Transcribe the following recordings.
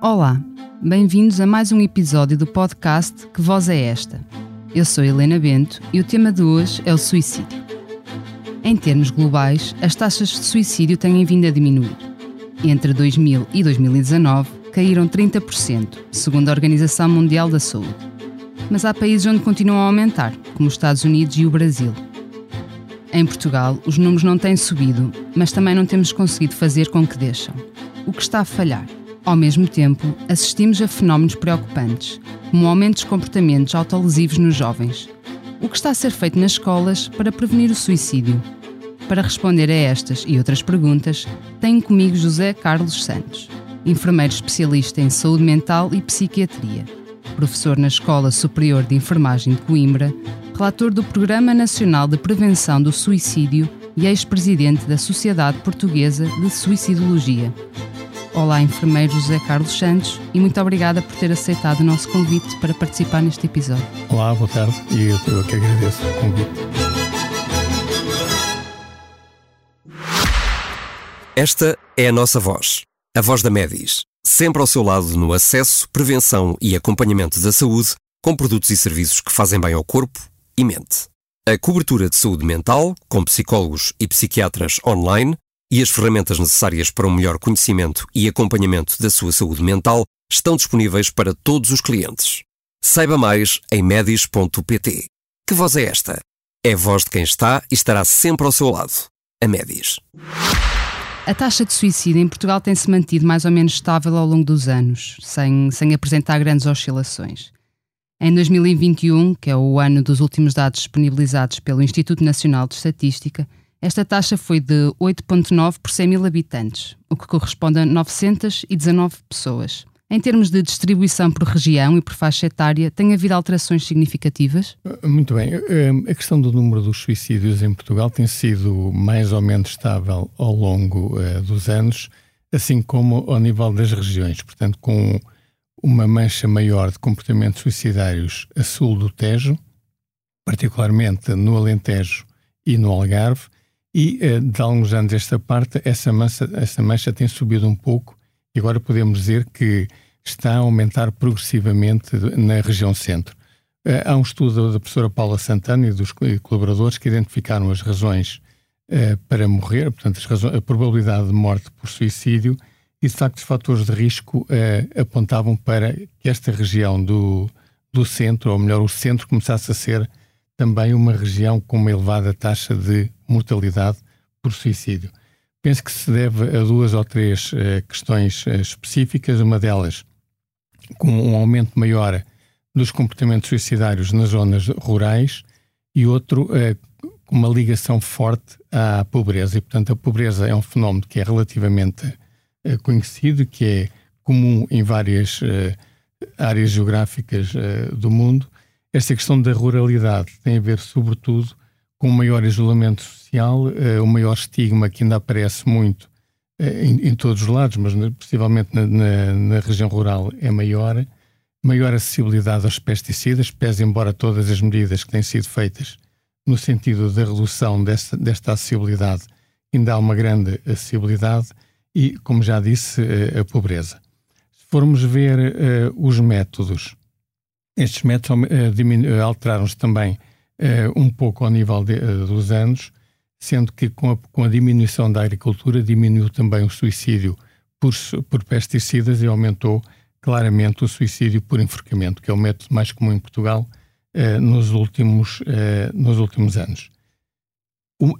Olá, bem-vindos a mais um episódio do podcast Que Voz é Esta? Eu sou Helena Bento e o tema de hoje é o suicídio. Em termos globais, as taxas de suicídio têm vindo a diminuir. Entre 2000 e 2019, caíram 30%, segundo a Organização Mundial da Saúde. Mas há países onde continuam a aumentar, como os Estados Unidos e o Brasil. Em Portugal, os números não têm subido, mas também não temos conseguido fazer com que deixam. O que está a falhar? Ao mesmo tempo, assistimos a fenómenos preocupantes, como o aumento dos comportamentos autolesivos nos jovens. O que está a ser feito nas escolas para prevenir o suicídio? Para responder a estas e outras perguntas, tenho comigo José Carlos Santos, enfermeiro especialista em saúde mental e psiquiatria, professor na Escola Superior de Enfermagem de Coimbra, relator do Programa Nacional de Prevenção do Suicídio e ex-presidente da Sociedade Portuguesa de Suicidologia. Olá, enfermeiro José Carlos Santos, e muito obrigada por ter aceitado o nosso convite para participar neste episódio. Olá, boa tarde. E eu, eu que agradeço o convite. Esta é a nossa voz, a voz da Medis, sempre ao seu lado no acesso, prevenção e acompanhamento da saúde, com produtos e serviços que fazem bem ao corpo e mente. A cobertura de saúde mental, com psicólogos e psiquiatras online, e as ferramentas necessárias para um melhor conhecimento e acompanhamento da sua saúde mental estão disponíveis para todos os clientes. Saiba mais em medis.pt. Que voz é esta? É a voz de quem está e estará sempre ao seu lado. A Medis. A taxa de suicídio em Portugal tem-se mantido mais ou menos estável ao longo dos anos, sem, sem apresentar grandes oscilações. Em 2021, que é o ano dos últimos dados disponibilizados pelo Instituto Nacional de Estatística, esta taxa foi de 8,9 por 100 mil habitantes, o que corresponde a 919 pessoas. Em termos de distribuição por região e por faixa etária, tem havido alterações significativas? Muito bem. Eh, A questão do número dos suicídios em Portugal tem sido mais ou menos estável ao longo eh, dos anos, assim como ao nível das regiões. Portanto, com uma mancha maior de comportamentos suicidários a sul do Tejo, particularmente no Alentejo e no Algarve, e eh, de alguns anos esta parte, essa mancha, essa mancha tem subido um pouco e agora podemos dizer que está a aumentar progressivamente na região centro. Eh, Há um estudo da professora Paula Santana e dos co- colaboradores que identificaram as razões eh, para morrer, portanto, razões- a probabilidade de morte por suicídio, e de facto os fatores de risco apontavam para que esta região do, do centro, ou melhor, o centro, começasse a ser também uma região com uma elevada taxa de mortalidade por suicídio. Penso que se deve a duas ou três eh, questões eh, específicas, uma delas com um aumento maior dos comportamentos suicidários nas zonas rurais e outro eh, com uma ligação forte à pobreza. E, portanto, a pobreza é um fenómeno que é relativamente conhecido, que é comum em várias áreas geográficas do mundo. Esta questão da ruralidade tem a ver, sobretudo, com o maior isolamento social, eh, o maior estigma que ainda aparece muito eh, em, em todos os lados, mas possivelmente na, na- na região rural é maior, maior acessibilidade aos pesticidas, pese embora todas as medidas que têm sido feitas no sentido da redução desta, desta acessibilidade, ainda há uma grande acessibilidade e, como já disse, eh, a pobreza. Se formos ver eh, os métodos, estes métodos eh, alteraram-se também um pouco ao nível de- eh, dos anos, sendo que com a, com a diminuição da agricultura diminuiu também o suicídio por, por pesticidas e aumentou claramente o suicídio por enforcamento, que é o método mais comum em Portugal eh, nos, últimos, eh, nos últimos anos.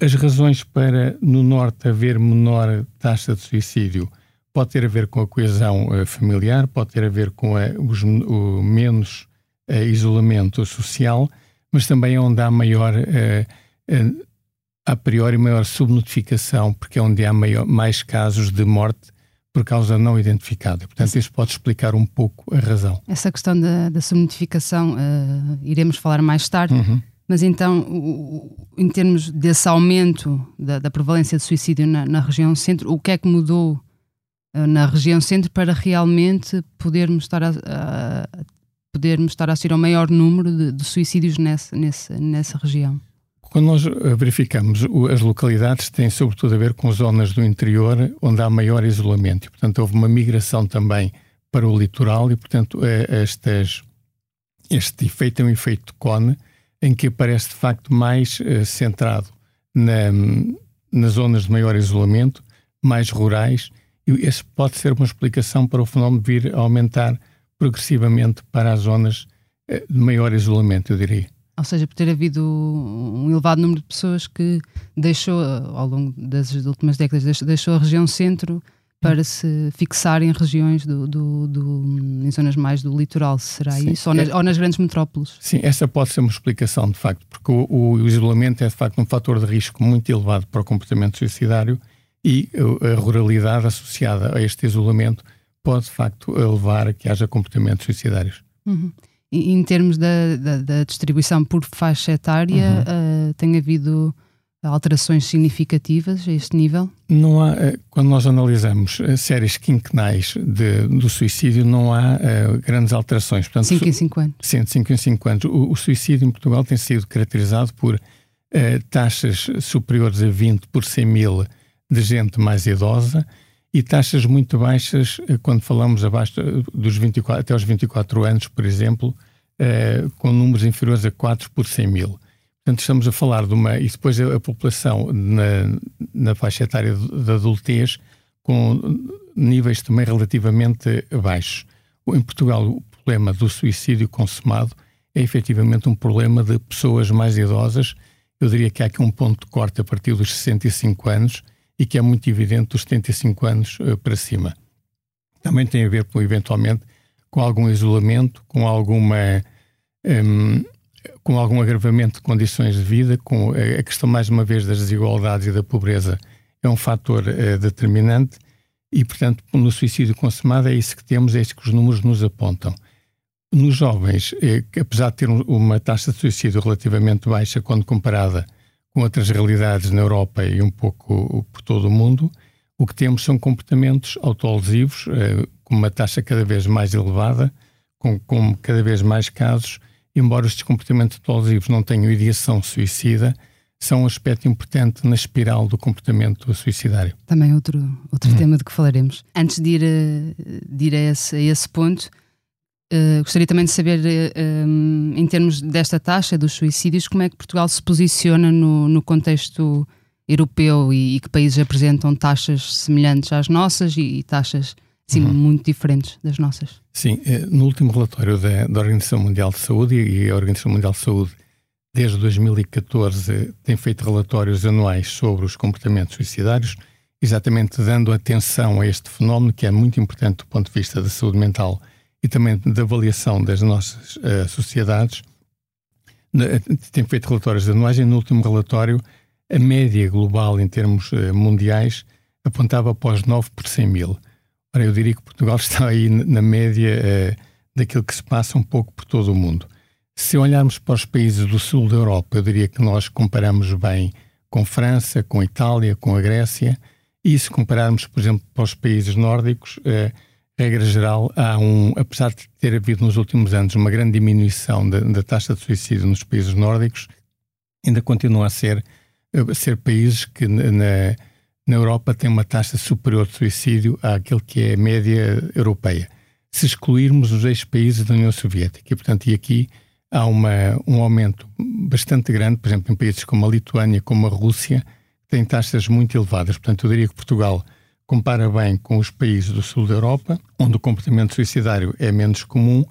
As razões para no Norte haver menor taxa de suicídio pode ter a ver com a coesão eh, familiar, pode ter a ver com a- os- o menos eh, isolamento social, mas também é onde há maior, eh, a priori maior subnotificação, porque é onde há maior, mais casos de morte por causa não identificada. Portanto, isso pode explicar um pouco a razão. Essa questão da, da subnotificação uh, iremos falar mais tarde, uhum. mas então, o, em termos desse aumento da, da prevalência de suicídio na, na, região centro, o que é que mudou uh, na região centro para realmente podermos estar a, a podermos estar a assistir ao maior número de, de suicídios nessa, região? Quando nós eh, verificamos as localidades, tem sobretudo a ver com zonas do interior onde há maior isolamento. E, portanto, houve uma migração também para o litoral e, portanto, é, estas, este efeito é um efeito cone em que aparece de facto mais uh, centrado na, nas zonas de maior isolamento, mais rurais, e esse pode ser uma explicação para o fenómeno vir a aumentar progressivamente para as zonas uh, de maior isolamento, eu diria. Ou seja, por ter havido um elevado número de pessoas que deixou, ao longo das últimas décadas, deixou a região centro para se fixar em regiões do, do, do, em zonas mais do litoral, será Sim, isso? Ou nas, é, ou nas, grandes metrópoles? Sim, essa pode ser uma explicação, de facto, porque o, o, isolamento é, de facto, um fator de risco muito elevado para o comportamento suicidário e a ruralidade associada a este isolamento pode, de facto, levar a que haja comportamentos suicidários. Uhum em termos da, da, da, distribuição por faixa etária, uhum. uh, tem havido alterações significativas a este nível? Não há, eh, quando nós analisamos eh, séries quinquenais de, do suicídio, não há uh, grandes alterações. 5 em 5 anos. Sim, 5 em 5 anos. O, o, suicídio em Portugal tem sido caracterizado por uh, taxas superiores a 20 por 100 mil de gente mais idosa e taxas muito baixas eh, quando falamos abaixo dos 24, até aos 24 anos, por exemplo, eh, com números inferiores a 4 por 100 mil. Portanto, estamos a falar de uma. E depois a, população na, na faixa etária da adultez com níveis também relativamente baixos. Em Portugal, o problema do suicídio consumado é efetivamente um problema de pessoas mais idosas. Eu diria que há aqui um ponto de corte a partir dos 65 anos e que é muito evidente dos 75 anos uh, para cima. Também tem a ver, com, eventualmente, com algum isolamento, com alguma. Um, com algum agravamento de condições de vida, com a questão, mais uma vez, das desigualdades e da pobreza é um fator uh, determinante e, portanto, no suicídio consumado é isso que temos, é isso que os números nos apontam. Nos jovens, eh, apesar de ter uma taxa de suicídio relativamente baixa quando comparada com outras realidades na Europa e um pouco por todo o mundo, o que temos são comportamentos autolesivos, eh, com uma taxa cada vez mais elevada, com, com cada vez mais casos, embora estes comportamentos autolesivos não tenham ideação suicida, são um aspecto importante na espiral do comportamento suicidário. Também outro, outro hum. tema de que falaremos. Antes de ir, a, de ir a, esse, a esse ponto, Uh, gostaria também de saber, uh, um, em termos desta taxa dos suicídios, como é que Portugal se posiciona no, no contexto europeu e, e, que países apresentam taxas semelhantes às nossas e, e taxas sim, uhum. muito diferentes das nossas. Sim, no último relatório da, da, Organização Mundial de Saúde, e a Organização Mundial de Saúde desde 2014 tem feito relatórios anuais sobre os comportamentos suicidários, exatamente dando atenção a este fenómeno que é muito importante do ponto de vista da saúde mental e também da avaliação das nossas uh, sociedades, tem feito relatórios anuais e no último relatório a média global em termos uh, mundiais apontava os 9 por 100 mil. Ora, eu diria que Portugal está aí na média uh, daquilo que se passa um pouco por todo o mundo. Se olharmos para os países do sul da Europa, eu diria que nós comparamos bem com França, com Itália, com a Grécia, e se compararmos, por exemplo, para os países nórdicos, regra geral, há um, apesar de ter havido nos últimos anos uma grande diminuição da, da taxa de suicídio nos países nórdicos, ainda continua a ser, a ser países que na, na Europa têm uma taxa superior de suicídio àquele que é a média europeia. Se excluirmos os ex-países da União Soviética, e portanto, e aqui há uma, um aumento bastante grande, por exemplo, em países como a Lituânia, como a Rússia, que têm taxas muito elevadas. Portanto, eu diria que Portugal compara bem com os países do sul da Europa, onde o comportamento suicidário é menos comum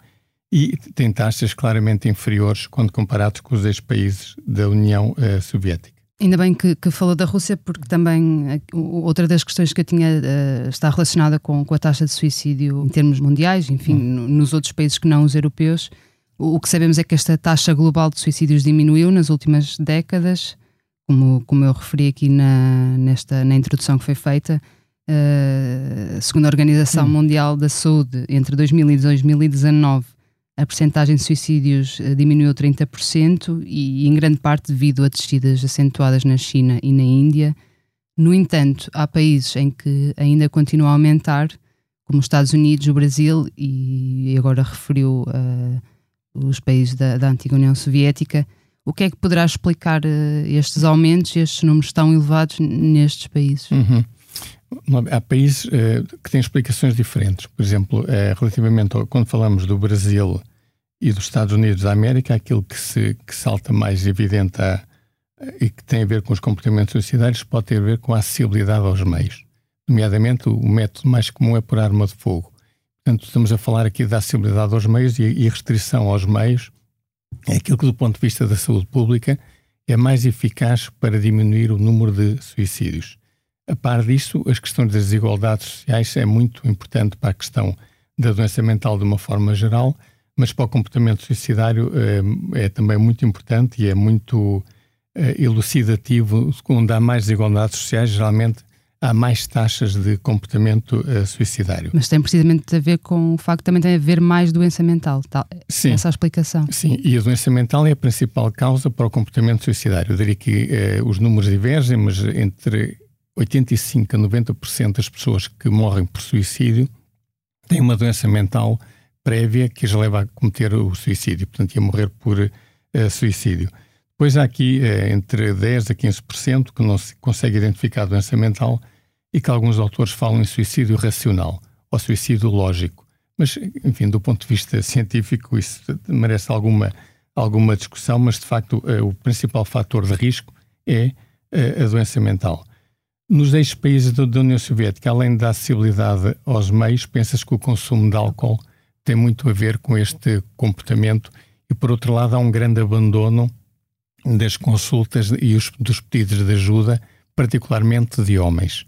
e tem taxas claramente inferiores quando comparados com os ex-países da União uh, Soviética. Ainda bem que, que, falou da Rússia, porque também uh, outra das questões que eu tinha uh, está relacionada com, com, a taxa de suicídio em termos mundiais, enfim, hum. nos outros países que não os europeus. O, o, que sabemos é que esta taxa global de suicídios diminuiu nas últimas décadas como, como eu referi aqui na, nesta, na introdução que foi feita, uh, segundo a Organização hum. Mundial da Saúde, entre 2000 e 2019, a percentagem de suicídios uh, diminuiu 30% e, e, em grande parte devido a descidas acentuadas na China e na Índia. No entanto, há países em que ainda continua a aumentar, como os Estados Unidos, o Brasil e, e agora referiu uh, os países da, da antiga União Soviética, o que é que poderá explicar uh, estes aumentos, estes números tão elevados nestes países? Uhum. Há países uh, que têm explicações diferentes. Por exemplo, uh, relativamente ao, quando falamos do Brasil e dos Estados Unidos da América, aquilo que, se, que salta mais evidente a, e que tem a ver com os comportamentos suicidários pode ter a ver com a acessibilidade aos meios. Nomeadamente, o método mais comum é por arma de fogo. Portanto, estamos a falar aqui da acessibilidade aos meios e, e restrição aos meios é aquilo que, do ponto de vista da saúde pública, é mais eficaz para diminuir o número de suicídios. A par disso, as questões das desigualdades sociais é muito importante para a questão da doença mental de uma forma geral, mas para o comportamento suicidário é, é também muito importante e é muito é, elucidativo. Onde há mais desigualdades sociais, geralmente há mais taxas de comportamento uh, suicidário. Mas tem precisamente a ver com o facto de também tem a haver mais doença mental, tal, sim, essa explicação. Sim, e a doença mental é a principal causa para o comportamento suicidário. Eu diria que uh, os números divergem, mas entre 85% a 90% das pessoas que morrem por suicídio têm uma doença mental prévia que as leva a cometer o suicídio, portanto, a morrer por uh, suicídio. Depois há aqui é, entre 10% a 15% que não se consegue identificar a doença mental e que alguns autores falam em suicídio racional ou suicídio lógico. Mas, enfim, do ponto de vista científico, isso merece alguma, alguma discussão, mas de facto é, o principal fator de risco é a doença mental. Nos ex-países da União Soviética, além da acessibilidade aos meios, pensas que o consumo de álcool tem muito a ver com este comportamento e, por outro lado, há um grande abandono das consultas e os, dos pedidos de ajuda, particularmente de homens.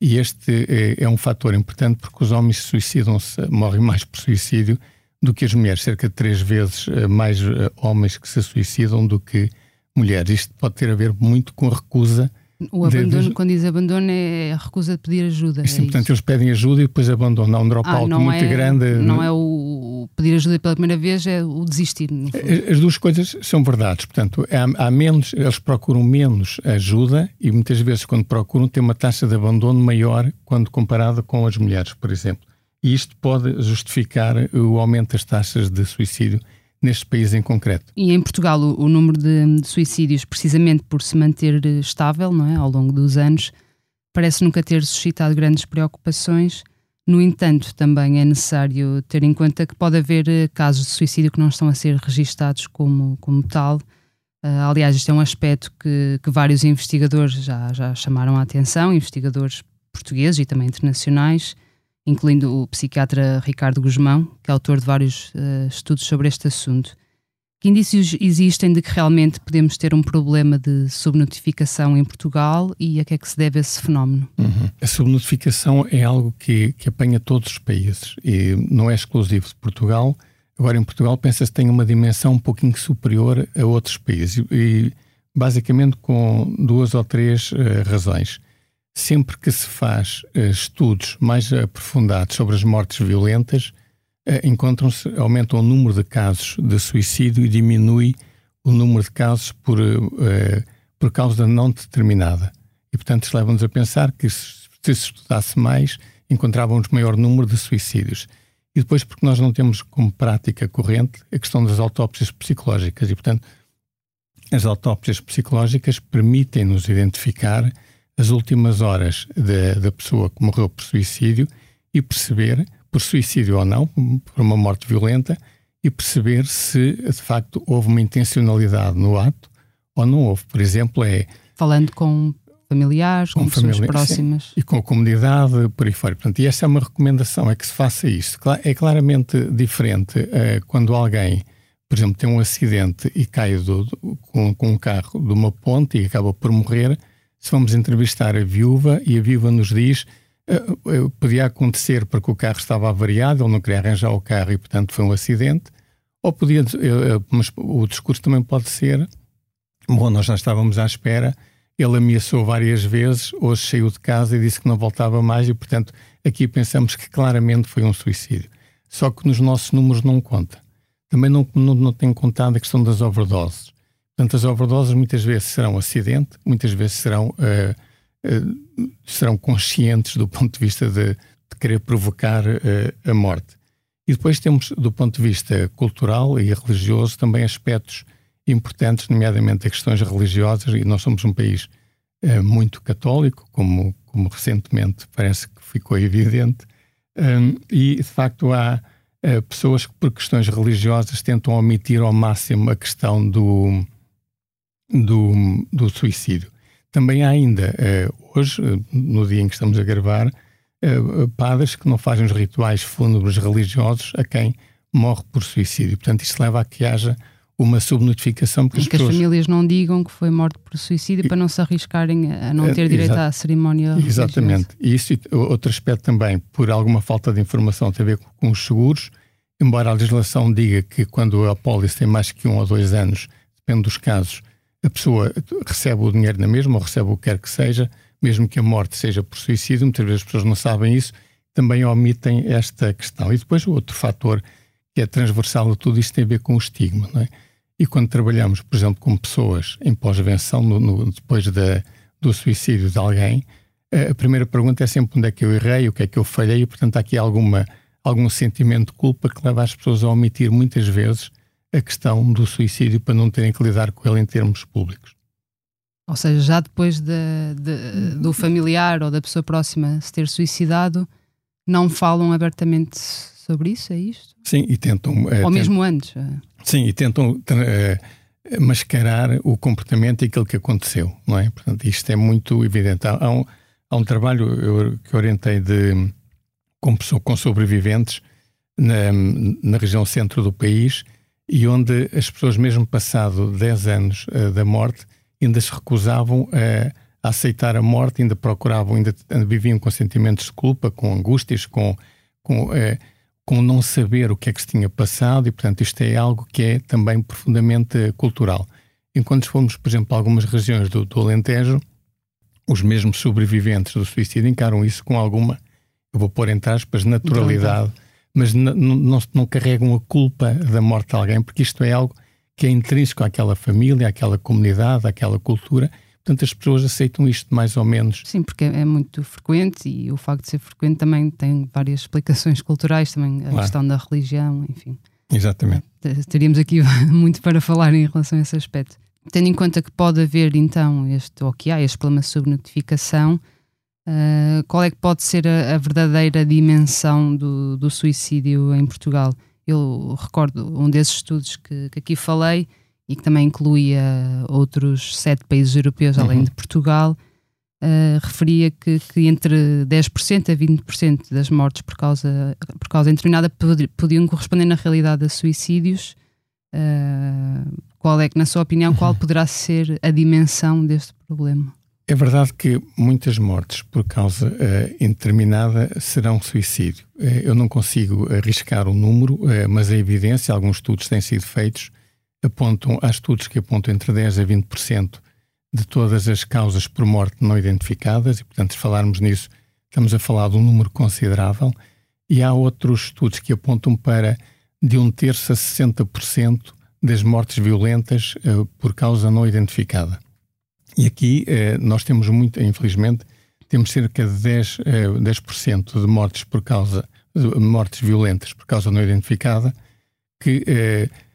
E este é, é um fator importante porque os homens suicidam-se, morrem mais por suicídio do que as mulheres, cerca de três vezes eh, mais eh, homens que se suicidam do que mulheres. Isto pode ter a ver muito com a recusa o abandono, de, de... quando diz abandono, é a recusa de pedir ajuda. Sim, é portanto, isso. eles pedem ajuda e depois abandonam. Há um dropout ah, muito é, grande. Não é o pedir ajuda pela primeira vez, é o desistir. As duas coisas são verdades. Portanto, há, há, menos, eles procuram menos ajuda e muitas vezes, quando procuram, têm uma taxa de abandono maior quando comparada com as mulheres, por exemplo. E isto pode justificar o aumento das taxas de suicídio neste país em concreto. E em Portugal o, o número de, de, suicídios, precisamente por se manter estável não é, ao longo dos anos, parece nunca ter suscitado grandes preocupações. No entanto, também é necessário ter em conta que pode haver eh, casos de suicídio que não estão a ser registados como, como tal. Uh, aliás, este é um aspecto que, que vários investigadores já, já chamaram a atenção, investigadores portugueses e também internacionais, incluindo o psiquiatra Ricardo Guzmão, que é autor de vários uh, estudos sobre este assunto. Que indícios existem de que realmente podemos ter um problema de subnotificação em Portugal e a que é que se deve esse fenómeno? Uhum. A subnotificação é algo que, que apanha todos os países e não é exclusivo de Portugal. Agora, em Portugal, pensa-se que tem uma dimensão um pouquinho superior a outros países e, basicamente, com duas ou três uh, razões sempre que se faz uh, estudos mais aprofundados sobre as mortes violentas, uh, encontram-se, aumentam o número de casos de suicídio e diminui o número de casos por, uh, por causa não determinada. E, portanto, isso leva-nos a pensar que se, se estudasse mais, encontrávamos maior número de suicídios. E depois, porque nós não temos como prática corrente a questão das autópsias psicológicas. E, portanto, as autópsias psicológicas permitem-nos identificar as últimas horas da, da pessoa que morreu por suicídio e perceber, por suicídio ou não, por uma morte violenta, e perceber se de facto houve uma intencionalidade no ato ou não houve. Por exemplo, é. Falando com familiares, com, com pessoas família, próximas. Sim, e com a comunidade, por aí fora. Portanto, e essa é uma recomendação, é que se faça isso. É claramente diferente uh, quando alguém, por exemplo, tem um acidente e cai do, com, com um carro de uma ponte e acaba por morrer, se vamos entrevistar a viúva e a viúva nos diz uh, podia acontecer porque o carro estava avariado, ele não queria arranjar o carro e, portanto, foi um acidente, ou podia, uh, mas o discurso também pode ser, bom, nós já estávamos à espera ele ameaçou várias vezes, hoje saiu de casa e disse que não voltava mais e, portanto, aqui pensamos que claramente foi um suicídio. Só que nos nossos números não conta. Também não, não, não tem contado a questão das overdoses. Portanto, as overdoses muitas vezes serão acidente, muitas vezes serão, uh, uh, serão conscientes do ponto de vista de, de querer provocar uh, a morte. E depois temos, do ponto de vista cultural e religioso, também aspectos importantes, nomeadamente as questões religiosas, e nós somos um país muito católico, como, como recentemente parece que ficou evidente, um, e de facto há pessoas que, por questões religiosas, tentam omitir ao máximo a questão do, do, do suicídio. Também há ainda, uh, hoje, no dia em que estamos a gravar, padres que não fazem os rituais fúnebres religiosos a quem morre por suicídio. Portanto, isto leva a que haja uma subnotificação. Porque as que pessoas... as famílias não digam que foi morte por suicídio e... para não se arriscarem a não ter direito à cerimónia Exatamente. E isso, outro aspecto também, por alguma falta de informação, tem a ver com os seguros, embora a legislação diga que quando a pólice tem mais que um ou dois anos, depende dos casos, a pessoa recebe o dinheiro na mesma ou recebe o que quer que seja, mesmo que a morte seja por suicídio, muitas vezes as pessoas não sabem isso, também omitem esta questão. E depois o outro fator que é transversal a tudo isto tem a ver com o estigma, não é? E quando trabalhamos, por exemplo, com pessoas em pós-venção, depois da, do suicídio de alguém, a primeira pergunta é sempre onde é que eu errei, o que é que eu falhei, e portanto há aqui alguma, algum sentimento de culpa que leva as pessoas a omitir muitas vezes a questão do suicídio para não terem que lidar com ele em termos públicos. Ou seja, já depois de, de, do familiar ou da pessoa próxima se ter suicidado, não falam abertamente sobre isso, é isto? Sim, e tentam. É, ou mesmo antes. É. Sim, e tentam uh, mascarar o comportamento e aquilo que aconteceu, não é? Portanto, isto é muito evidente. Há, há, um, há um, trabalho eu, que orientei de, com, com sobreviventes na, na, região centro do país e onde as pessoas, mesmo passado 10 anos uh, da morte, ainda se recusavam a aceitar a morte, ainda procuravam, ainda viviam com sentimentos de culpa, com angústias, com, com uh, com não saber o que é que se tinha passado e, portanto, isto é algo que é também profundamente cultural. Enquanto fomos, por exemplo, a algumas regiões do, do Alentejo, os mesmos sobreviventes do suicídio encaram isso com alguma, eu vou pôr entre aspas, naturalidade, mas não, carregam a culpa da morte de alguém, porque isto é algo que é intrínseco àquela família, àquela comunidade, àquela cultura, Portanto, as pessoas aceitam isto mais ou menos. Sim, porque é muito frequente e o facto de ser frequente também tem várias explicações culturais, também a claro. questão da religião, enfim. Exatamente. Teríamos aqui muito para falar em relação a esse aspecto. Tendo em conta que pode haver então este, ou que há este problema sobre notificação, uh, qual é que pode ser a, a verdadeira dimensão do, do, suicídio em Portugal? Eu recordo um desses estudos que, que aqui falei, e que também incluía outros sete países europeus além uhum. de Portugal, uh, referia que, que, entre 10% a 20% das mortes por causa, por causa determinada podiam corresponder na realidade a suicídios. Uh, qual é que, na sua opinião, qual uhum. poderá ser a dimensão deste problema? É verdade que muitas mortes por causa uh, indeterminada serão suicídio. Uh, eu não consigo arriscar o número, uh, mas a evidência, alguns estudos têm sido feitos, apontam, há estudos que apontam entre 10% a 20% de todas as causas por morte não identificadas, e portanto, se falarmos nisso, estamos a falar de um número considerável, e há outros estudos que apontam para de um terço a 60% das mortes violentas por causa não identificada. E aqui uh, nós temos muito, infelizmente, temos cerca de 10, uh, 10% de mortes por causa de mortes violentas por causa não identificada, que uh,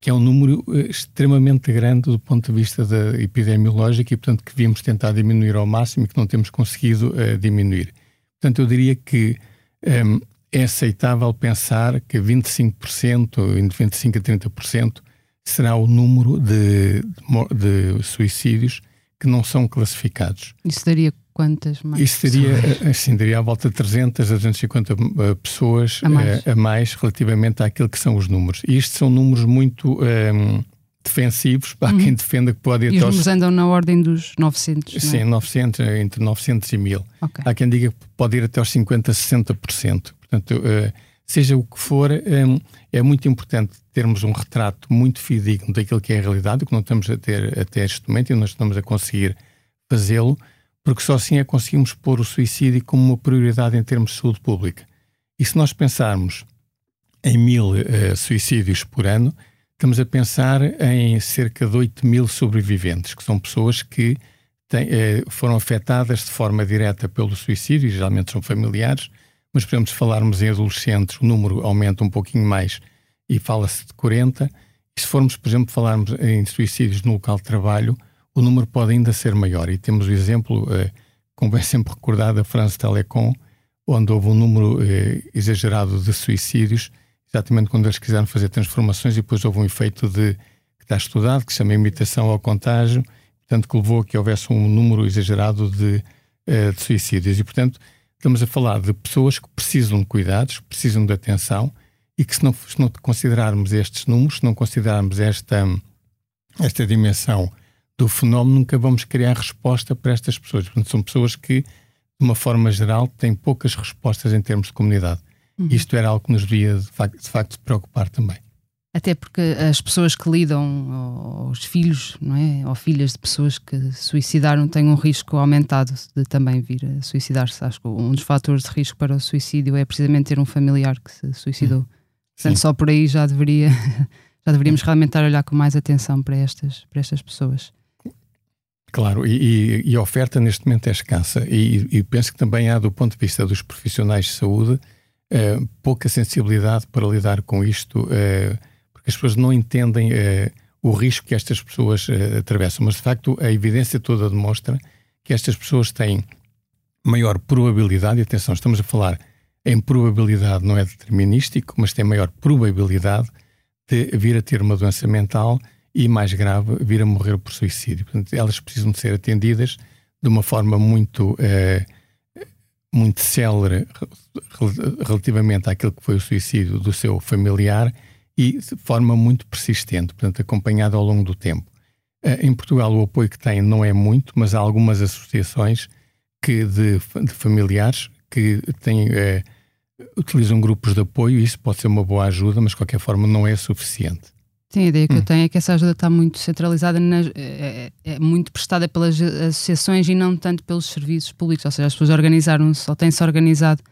que é um número eh, extremamente grande do ponto de vista da epidemiológica e, portanto, que devíamos tentar diminuir ao máximo e que não temos conseguido diminuir. Portanto, eu diria que ehm, é aceitável pensar que 25%, entre 25% a 30%, será o número de, de, de suicídios que não são classificados. Isso daria quantas mais? Isso seria, assim, daria à volta de 300 a 250 uh, pessoas a mais. Uh, a mais. relativamente àquilo que são os números. E isto são números muito um, ehm, defensivos para uhum. quem defenda que pode ir e até os números andam na ordem dos 900, é? Sim, 900, entre 900 e 1000. Okay. Há quem diga que pode ir até aos 50, 60%. Portanto, uh, seja o que for, um, ehm, é muito importante termos um retrato muito fidedigno daquilo que é a realidade, o que não estamos a ter até este momento e nós estamos a conseguir fazê-lo, porque só assim é que conseguimos pôr o suicídio como uma prioridade em termos de saúde pública. E se nós pensarmos em mil uh, suicídios por ano, estamos a pensar em cerca de 8 mil sobreviventes, que são pessoas que têm, uh, foram afetadas de forma direta pelo suicídio, geralmente são familiares, mas por exemplo, se falarmos em adolescentes, o número aumenta um pouquinho mais e fala-se de 40. E se formos, por exemplo, falarmos em suicídios no local de trabalho, o número pode ainda ser maior. E temos o exemplo, uh, como é sempre recordado, a France Telecom, onde houve um número exagerado de suicídios exatamente quando eles quiseram fazer transformações e depois houve um efeito de que está estudado, que se chama imitação ao contágio, portanto que levou a que houvesse um número exagerado de, uh, de suicídios. E, portanto, estamos a falar de pessoas que precisam de cuidados, precisam de atenção e que se não, se não considerarmos estes números, se não considerarmos esta, esta dimensão do fenómeno, nunca vamos criar resposta para estas pessoas. Portanto, são pessoas que, de uma forma geral, têm poucas respostas em termos de comunidade. Uhum. Isto era algo que nos devia, de facto, de facto, preocupar também. Até porque as pessoas que lidam, os filhos, não é? Ou filhas de pessoas que se suicidaram têm um risco aumentado de também vir a suicidar-se. Acho que um dos fatores de risco para o suicídio é precisamente ter um familiar que se suicidou. Uhum. Portanto, só por aí já deveria, já deveríamos realmente estar a olhar com mais atenção para estas, para estas pessoas. Claro, e, e, a oferta neste momento é escassa. E, e penso que também há, do ponto de vista dos profissionais de saúde, uh, pouca sensibilidade para lidar com isto, porque as pessoas não entendem uh, o risco que estas pessoas atravessam. Mas, de facto, a evidência toda demonstra que estas pessoas têm maior probabilidade, e atenção, estamos a falar em probabilidade, não é determinístico, mas tem maior probabilidade de vir a ter uma doença mental e, mais grave, vir a morrer por suicídio. Portanto, elas precisam de ser atendidas de uma forma muito muito célere relativamente àquilo que foi o suicídio do seu familiar e de forma muito persistente, portanto, acompanhada ao longo do tempo. Eh, em Portugal, o apoio que tem não é muito, mas há algumas associações que de, de familiares que têm, é, utilizam grupos de apoio e isso pode ser uma boa ajuda, mas de qualquer forma não é suficiente. Sim, a ideia que hum. eu tenho é que essa ajuda está muito centralizada, nas, é, é, é, muito prestada pelas associações e não tanto pelos serviços públicos. Ou seja, as pessoas organizaram-se ou têm-se organizado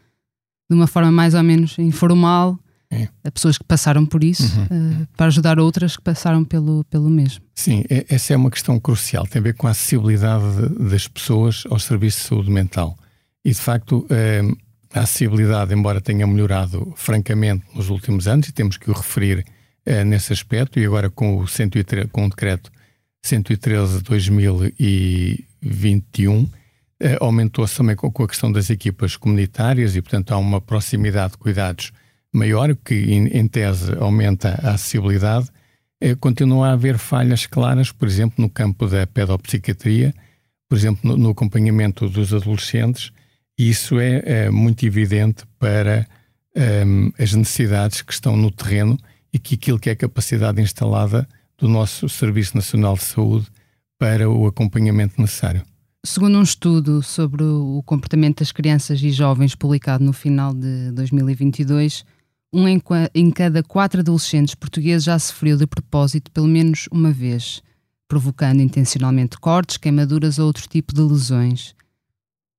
de uma forma mais ou menos informal, é. pessoas que passaram por isso, uhum. uh, para ajudar outras que passaram pelo, pelo mesmo. Sim, é, essa é uma questão crucial, tem a ver com a acessibilidade das pessoas ao serviço de saúde mental. E de facto, uh, a acessibilidade, embora tenha melhorado francamente nos últimos anos, e temos que o referir é, nesse aspecto, e agora com o, 113, com o decreto 113 de 2021, é, aumentou-se também com, com, a questão das equipas comunitárias e, portanto, há uma proximidade de cuidados maior, que em, tese aumenta a acessibilidade. É, continua a haver falhas claras, por exemplo, no campo da pedopsiquiatria, por exemplo, no, acompanhamento dos adolescentes, e isso é, é muito evidente para um, as necessidades que estão no terreno e que aquilo que é a capacidade instalada do nosso Serviço Nacional de Saúde para o acompanhamento necessário. Segundo um estudo sobre o comportamento das crianças e jovens publicado no final de 2022, um em, em cada quatro adolescentes portugueses já sofreu de propósito pelo menos uma vez, provocando intencionalmente cortes, queimaduras ou outro tipo de lesões.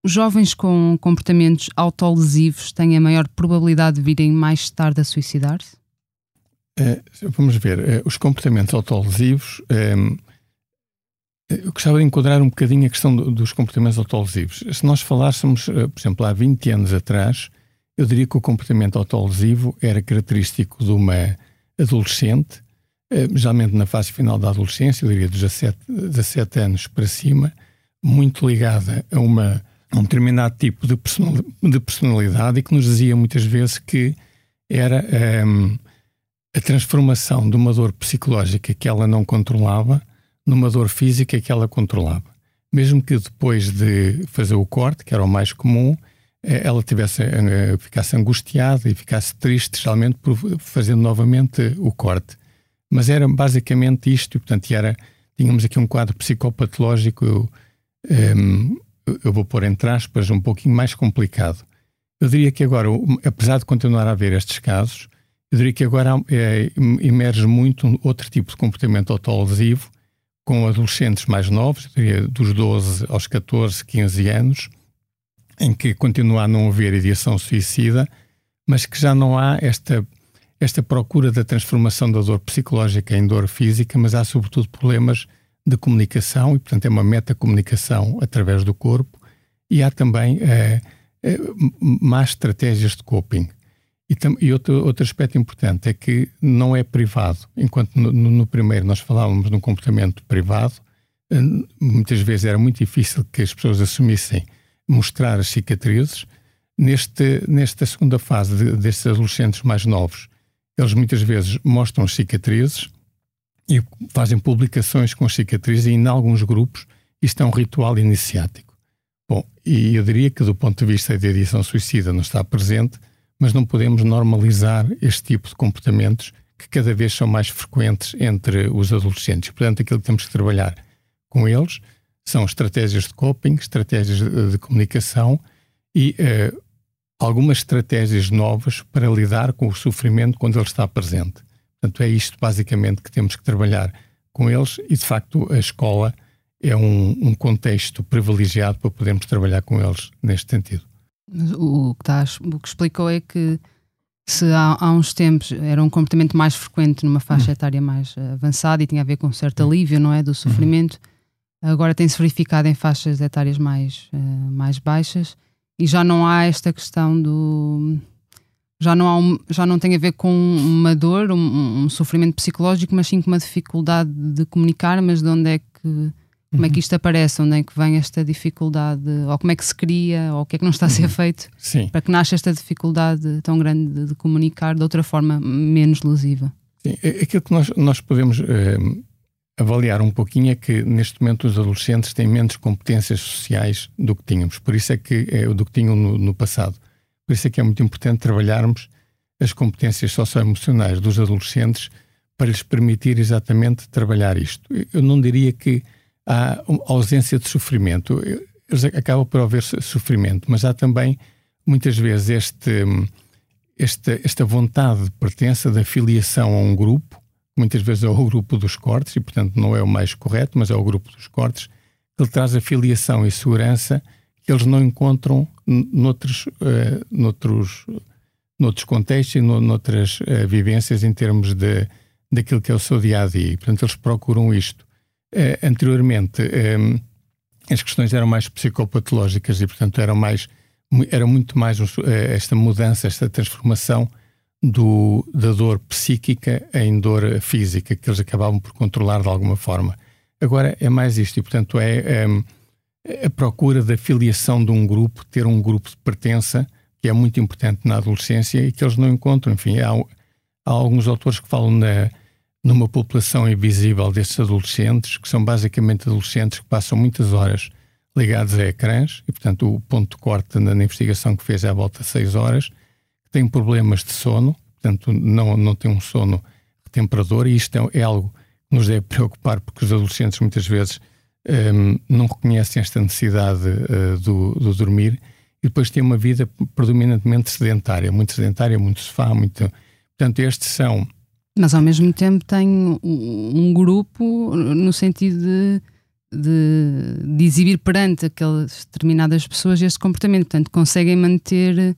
Os jovens com comportamentos autolesivos têm a maior probabilidade de virem mais tarde a suicidar-se? Uh, vamos ver, uh, os comportamentos autolesivos. Eh, eu gostava de enquadrar um bocadinho a questão do, dos comportamentos autolesivos. Se nós falássemos, uh, por exemplo, há 20 anos atrás, eu diria que o comportamento autolesivo era característico de uma adolescente, geralmente na fase final da adolescência, eu diria dos 17, 17 anos para cima, muito ligada a, uma, a um determinado tipo de personalidade e que nos dizia muitas vezes que era. Um, a transformação de uma dor psicológica que ela não controlava numa dor física que ela controlava. Mesmo que depois de fazer o corte, que era o mais comum, eh, ela tivesse, eh, ficasse angustiada e ficasse triste, geralmente por fazer novamente o corte. Mas era basicamente isto, e portanto era, tínhamos aqui um quadro psicopatológico, eu, um, eu vou pôr entre aspas, um pouquinho mais complicado. Eu diria que agora, apesar de continuar a haver estes casos, eu diria que agora é, emerge muito um outro tipo de comportamento autolesivo, com adolescentes mais novos, dos 12 aos 14, 15 anos, em que continua a não haver ideação suicida, mas que já não há esta, esta procura da transformação da dor psicológica em dor física, mas há sobretudo problemas de comunicação, e portanto é uma metacomunicação através do corpo, e há também é, é, más estratégias de coping. E, tam, e outro, outro aspecto importante é que não é privado. Enquanto no, no primeiro nós falávamos de um comportamento privado, eh, muitas vezes era muito difícil que as pessoas assumissem mostrar as cicatrizes. Neste, nesta segunda fase de, destes adolescentes mais novos, eles muitas vezes mostram as cicatrizes e fazem publicações com as cicatrizes e em alguns grupos isto é um ritual iniciático. Bom, e eu diria que do ponto de vista da edição suicida não está presente, mas não podemos normalizar este tipo de comportamentos que cada vez são mais frequentes entre os adolescentes. Portanto, aquilo que temos que trabalhar com eles são estratégias de coping, estratégias de, de comunicação e uh, algumas estratégias novas para lidar com o sofrimento quando ele está presente. Portanto, é isto basicamente que temos que trabalhar com eles e, de facto, a escola é um, um contexto privilegiado para podermos trabalhar com eles neste sentido. O que, estás, o que explicou é que se há, há, uns tempos era um comportamento mais frequente numa faixa hum. etária mais avançada e tinha a ver com um certo alívio, não é, do sofrimento, hum. Agora tem-se verificado em faixas etárias mais, uh, mais baixas e já não há esta questão do já não, há um, já não tem a ver com uma dor, um, um, sofrimento psicológico, mas sim com uma dificuldade de comunicar, mas de onde é que como é que isto aparece? Onde é que vem esta dificuldade? Ou como é que se cria? Ou o que é que não está a ser uhum. feito Sim. para que nasça esta dificuldade tão grande de, de, comunicar de outra forma menos lesiva? Sim, é, aquilo que nós, nós podemos eh, avaliar um pouquinho é que neste momento os adolescentes têm menos competências sociais do que tínhamos, por isso é que é, do que tinham no, no passado. Por isso é que é muito importante trabalharmos as competências socioemocionais dos adolescentes para lhes permitir exatamente trabalhar isto. Eu não diria que há ausência de sofrimento. Eles acabam por haver sofrimento, mas há também, muitas vezes, este, esta, esta vontade de pertença, de afiliação a um grupo, muitas vezes é o grupo dos cortes, e portanto não é o mais correto, mas é o grupo dos cortes, que ele traz afiliação e segurança que eles não encontram noutros, uh, noutros, noutros contextos e no, noutras uh, vivências em termos de, daquilo que é o seu dia a dia. Portanto, eles procuram isto. Uh, anteriormente, um, ehm, as questões eram mais psicopatológicas e, portanto, eram mais, era muito mais esta mudança, esta transformação do, da dor psíquica em dor física, que eles acabavam por controlar de alguma forma. Agora é mais isto, e, portanto, é ehm, a procura da filiação de um grupo, ter um grupo de pertença, que é muito importante na adolescência e que eles não encontram. Enfim, há, há alguns autores que falam na numa população invisível destes adolescentes, que são basicamente adolescentes que passam muitas horas ligados a ecrãs, e portanto o ponto de corte na, na investigação que fez é à volta de 6 horas, têm problemas de sono, portanto não, não têm um sono retemperador, e isto é, é algo que nos deve preocupar, porque os adolescentes muitas vezes um, não reconhecem esta necessidade uh, do, do dormir, e depois têm uma vida predominantemente sedentária, muito sedentária, muito sofá, muito... Portanto, estes são mas ao mesmo tempo tem um, um grupo no sentido de, de, de, exibir perante aquelas determinadas pessoas este comportamento. Portanto, conseguem manter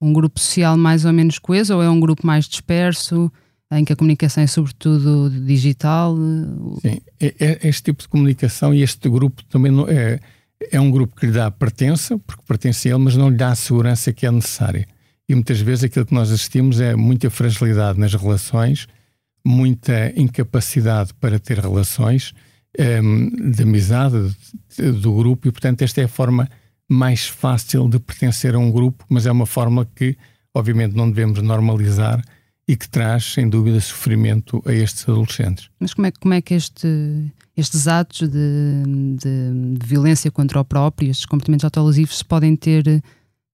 um grupo social mais ou menos coeso ou é um grupo mais disperso? em que a comunicação é sobretudo digital? Sim, é, é este tipo de comunicação e este grupo também não, é, é um grupo que lhe dá pertença, porque pertence a ele, mas não lhe dá a segurança que é necessária. E muitas vezes aquilo que nós assistimos é muita fragilidade nas relações, muita incapacidade para ter relações um, ehm, de amizade do grupo, e portanto, esta é a forma mais fácil de pertencer a um grupo, mas é uma forma que, obviamente, não devemos normalizar e que traz, sem dúvida, sofrimento a estes adolescentes. Mas como é, como é que este, estes atos de, de, de violência contra o próprio, estes comportamentos autolesivos, se podem ter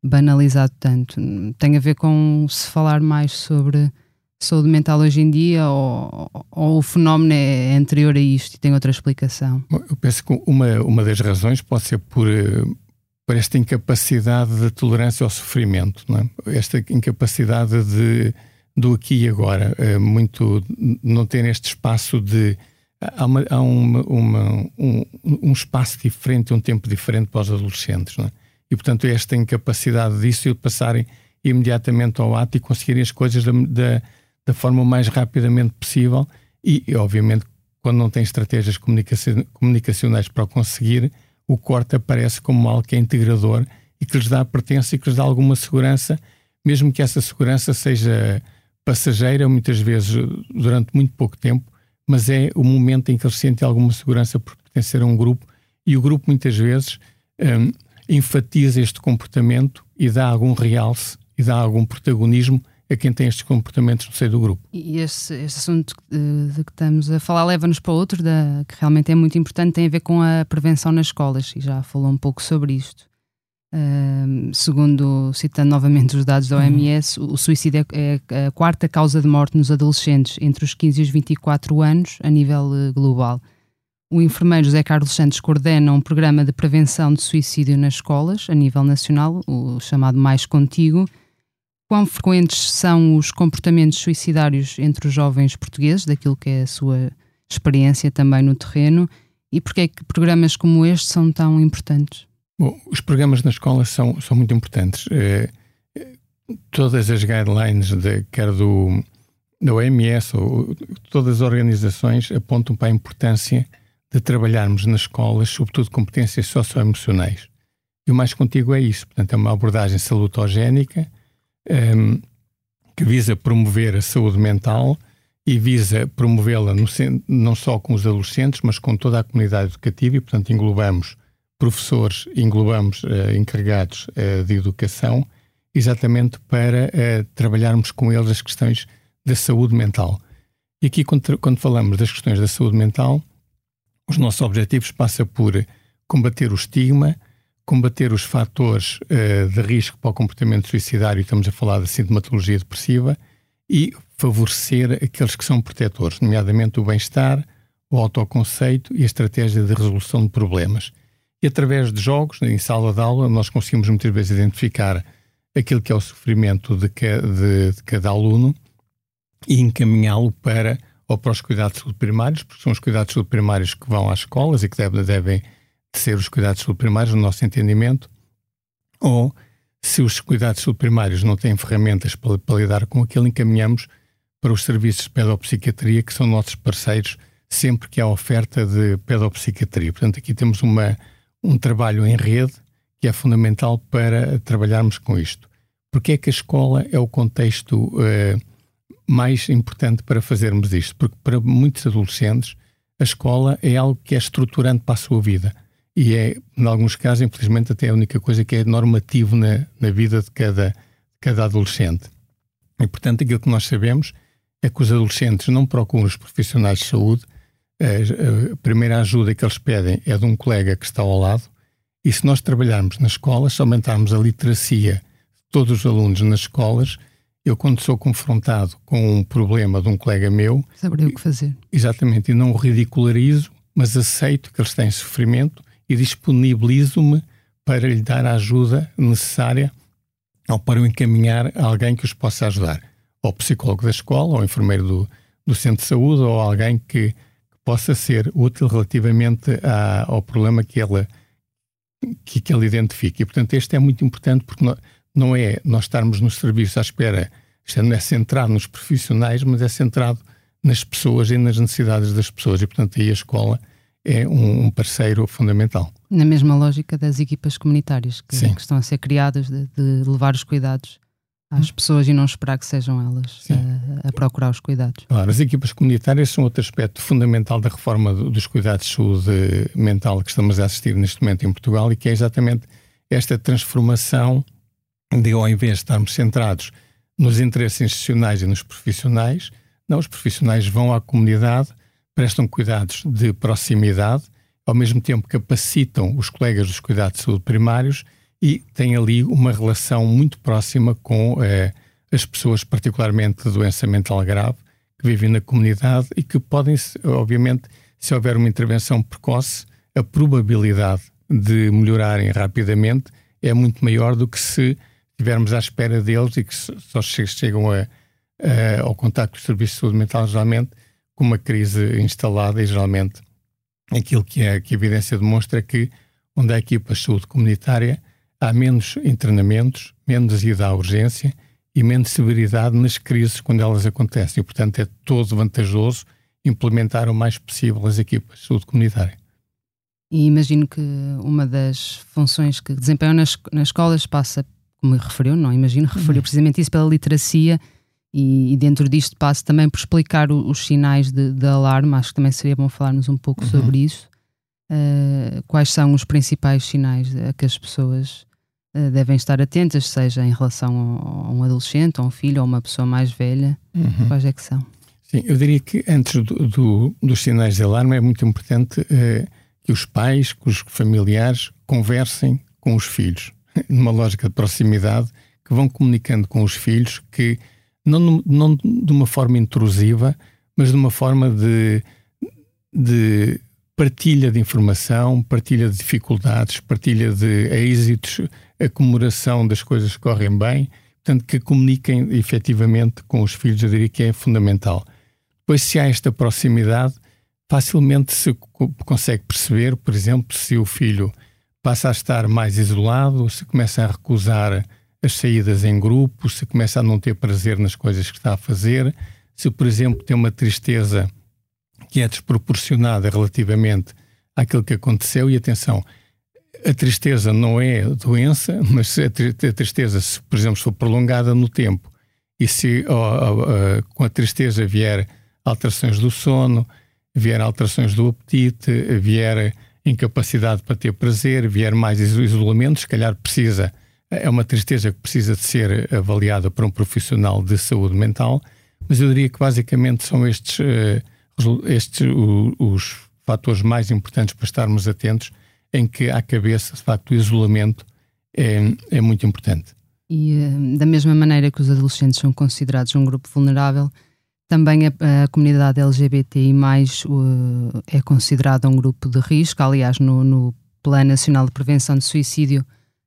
banalizado tanto? Tem a ver com se falar mais sobre saúde mental hoje em dia ou, ou, o fenómeno é anterior a isto e tem outra explicação? Eu penso que uma, uma das razões pode ser por, por esta incapacidade de tolerância ao sofrimento, é? esta incapacidade de, do aqui e agora, eh, muito não ter este espaço de há, uma, há uma, uma, um, um, espaço diferente, um tempo diferente para os adolescentes. É? E, portanto, eles têm capacidade disso de passarem imediatamente ao ato e conseguirem as coisas da, da, da forma mais rapidamente possível. E, e, obviamente, quando não têm estratégias comunicacionais para o conseguir, o corte aparece como algo que é integrador e que lhes dá pertença e que lhes dá alguma segurança, mesmo que essa segurança seja passageira, muitas vezes durante muito pouco tempo, mas é o momento em que eles sentem alguma segurança por pertencer a um grupo e o grupo muitas vezes um, enfatiza este comportamento e dá algum realce e dá algum protagonismo a quem tem estes comportamentos no seio do grupo. E este, este assunto de, que estamos a falar leva-nos para outro, da, que realmente é muito importante, tem a ver com a prevenção nas escolas, e já falou um pouco sobre isto. Uh, segundo, citando novamente os dados da OMS, uhum. o suicídio é, é a quarta causa de morte nos adolescentes entre os 15 e os 24 anos a nível uh, global. O enfermeiro José Carlos Santos coordena um programa de prevenção de suicídio nas escolas a nível nacional, o chamado Mais Contigo. Quão frequentes são os comportamentos suicidários entre os jovens portugueses, daquilo que é a sua experiência também no terreno, e porquê é que programas como este são tão importantes? Bom, os programas na escola são, são muito importantes. Eh, todas as guidelines, de, quer do, da OMS ou todas as organizações, apontam para a importância de trabalharmos nas escolas, sobretudo competências socioemocionais. E o mais contigo é isso. Portanto, é uma abordagem salutogénica um, ehm, que visa promover a saúde mental e visa promovê-la não só com os adolescentes, mas com toda a comunidade educativa e, portanto, englobamos professores englobamos uh, encarregados uh, de educação, exatamente para uh, trabalharmos com eles as questões da saúde mental. E aqui, quando, quando, falamos das questões da saúde mental, os nossos objetivos passam por combater o estigma, combater os fatores de risco para o comportamento suicidário, estamos a falar da sintomatologia depressiva, e favorecer aqueles que são protetores, nomeadamente o bem-estar, o autoconceito e a estratégia de resolução de problemas. E através de jogos, em sala de aula, nós conseguimos muitas vezes identificar aquilo que é o sofrimento de, de, de cada aluno e encaminhá-lo para ou para os cuidados primários, porque são os cuidados primários que vão às escolas e que devem, devem ser os cuidados de saúde primários, no nosso entendimento, ou se os cuidados de saúde primários não têm ferramentas para, para lidar com aquilo, encaminhamos para os serviços de pedopsiquiatria, que são nossos parceiros sempre que há oferta de pedopsiquiatria. Portanto, aqui temos uma, um trabalho em rede que é fundamental para trabalharmos com isto. Porque é que a escola é o contexto uh, mais importante para fazermos isto? Porque para muitos adolescentes a escola é algo que é estruturante para a sua vida e é, em alguns casos, infelizmente, até a única coisa que é normativo na, na vida de cada, cada adolescente. E, portanto, aquilo que nós sabemos é que os adolescentes não procuram os profissionais de saúde a, primeira ajuda que eles pedem é de um colega que está ao lado, e se nós trabalharmos nas escolas, se aumentarmos a literacia de todos os alunos nas escolas, eu, quando sou confrontado com um problema de um colega meu. Saberia o que fazer. Exatamente, e não o ridicularizo, mas aceito que eles têm sofrimento e disponibilizo-me para lhe dar a ajuda necessária ou para o encaminhar a alguém que os possa ajudar. Ou psicólogo da escola, ou enfermeiro do, do centro de saúde, ou alguém que possa ser útil relativamente ao problema que ele, que, que ele identifica. E, portanto, este é muito importante porque não, não é nós estarmos nos serviços à espera, isto não é centrado nos profissionais, mas é centrado nas pessoas e nas necessidades das pessoas. E, portanto, aí a escola é um, parceiro fundamental. Na mesma lógica das equipas comunitárias que, que estão a ser criadas, de, de levar os cuidados às pessoas e não esperar que sejam elas a, a, procurar os cuidados. Claro, as equipas comunitárias são outro aspecto fundamental da reforma dos cuidados de saúde mental que estamos a assistir neste momento em Portugal e que é exatamente esta transformação de, ao invés de estarmos centrados nos interesses institucionais e nos profissionais, não, os profissionais vão à comunidade, prestam cuidados de proximidade, ao mesmo tempo capacitam os colegas dos cuidados de saúde primários e tem ali uma relação muito próxima com eh, as pessoas, particularmente de doença mental grave, que vivem na comunidade e que podem, obviamente, se houver uma intervenção precoce, a probabilidade de melhorarem rapidamente é muito maior do que se estivermos à espera deles e que só chegam a, a, ao contacto do Serviço de Saúde Mental, geralmente, com uma crise instalada e geralmente aquilo que, é, que a evidência demonstra é que onde há equipas de saúde comunitária há menos internamentos, menos ida à urgência e menos severidade nas crises quando elas acontecem. E, portanto, é todo vantajoso implementar o mais possível as equipas de saúde comunitária. E imagino que uma das funções que desempenham nas, nas escolas passa, como referiu, não imagino, referiu uhum. precisamente isso pela literacia e, e, dentro disto passa também por explicar o, os sinais de, de, alarme. Acho que também seria bom falarmos um pouco uhum. sobre isso. Uh, quais são os principais sinais a que as pessoas uh, devem estar atentas, seja em relação a, a, um adolescente, a um filho, ou uma pessoa mais velha? Uhum. Quais é que são? Sim, eu diria que antes do, do, dos sinais de alarme é muito importante uh, que os pais, que os familiares conversem com os filhos, numa lógica de proximidade, que vão comunicando com os filhos que, não, não de uma forma intrusiva, mas de uma forma de, de partilha de informação, partilha de dificuldades, partilha de êxitos, a comemoração das coisas que correm bem, portanto, que comuniquem efetivamente com os filhos, eu diria que é fundamental. Depois, se há esta proximidade, facilmente se consegue perceber, por exemplo, se o filho passa a estar mais isolado, se começa a recusar as saídas em grupo, se começa a não ter prazer nas coisas que está a fazer, se, por exemplo, tem uma tristeza que é desproporcionada relativamente àquilo que aconteceu, e atenção, a tristeza não é doença, mas a tristeza, se, por exemplo, for prolongada no tempo e se com a tristeza vier alterações do sono, vier alterações do apetite, vier incapacidade para ter prazer, vier mais isolamento, se calhar precisa, é uma tristeza que precisa de ser avaliada por um profissional de saúde mental, mas eu diria que basicamente são estes, eh, estes os fatores mais importantes para estarmos atentos, em que à cabeça, de facto, o isolamento é, é muito importante. E eh, da mesma maneira que os adolescentes são considerados um grupo vulnerável, também a, a comunidade LGBTI uh, é considerada um grupo de risco. Aliás, no, no, Plano Nacional de Prevenção de Suicídio,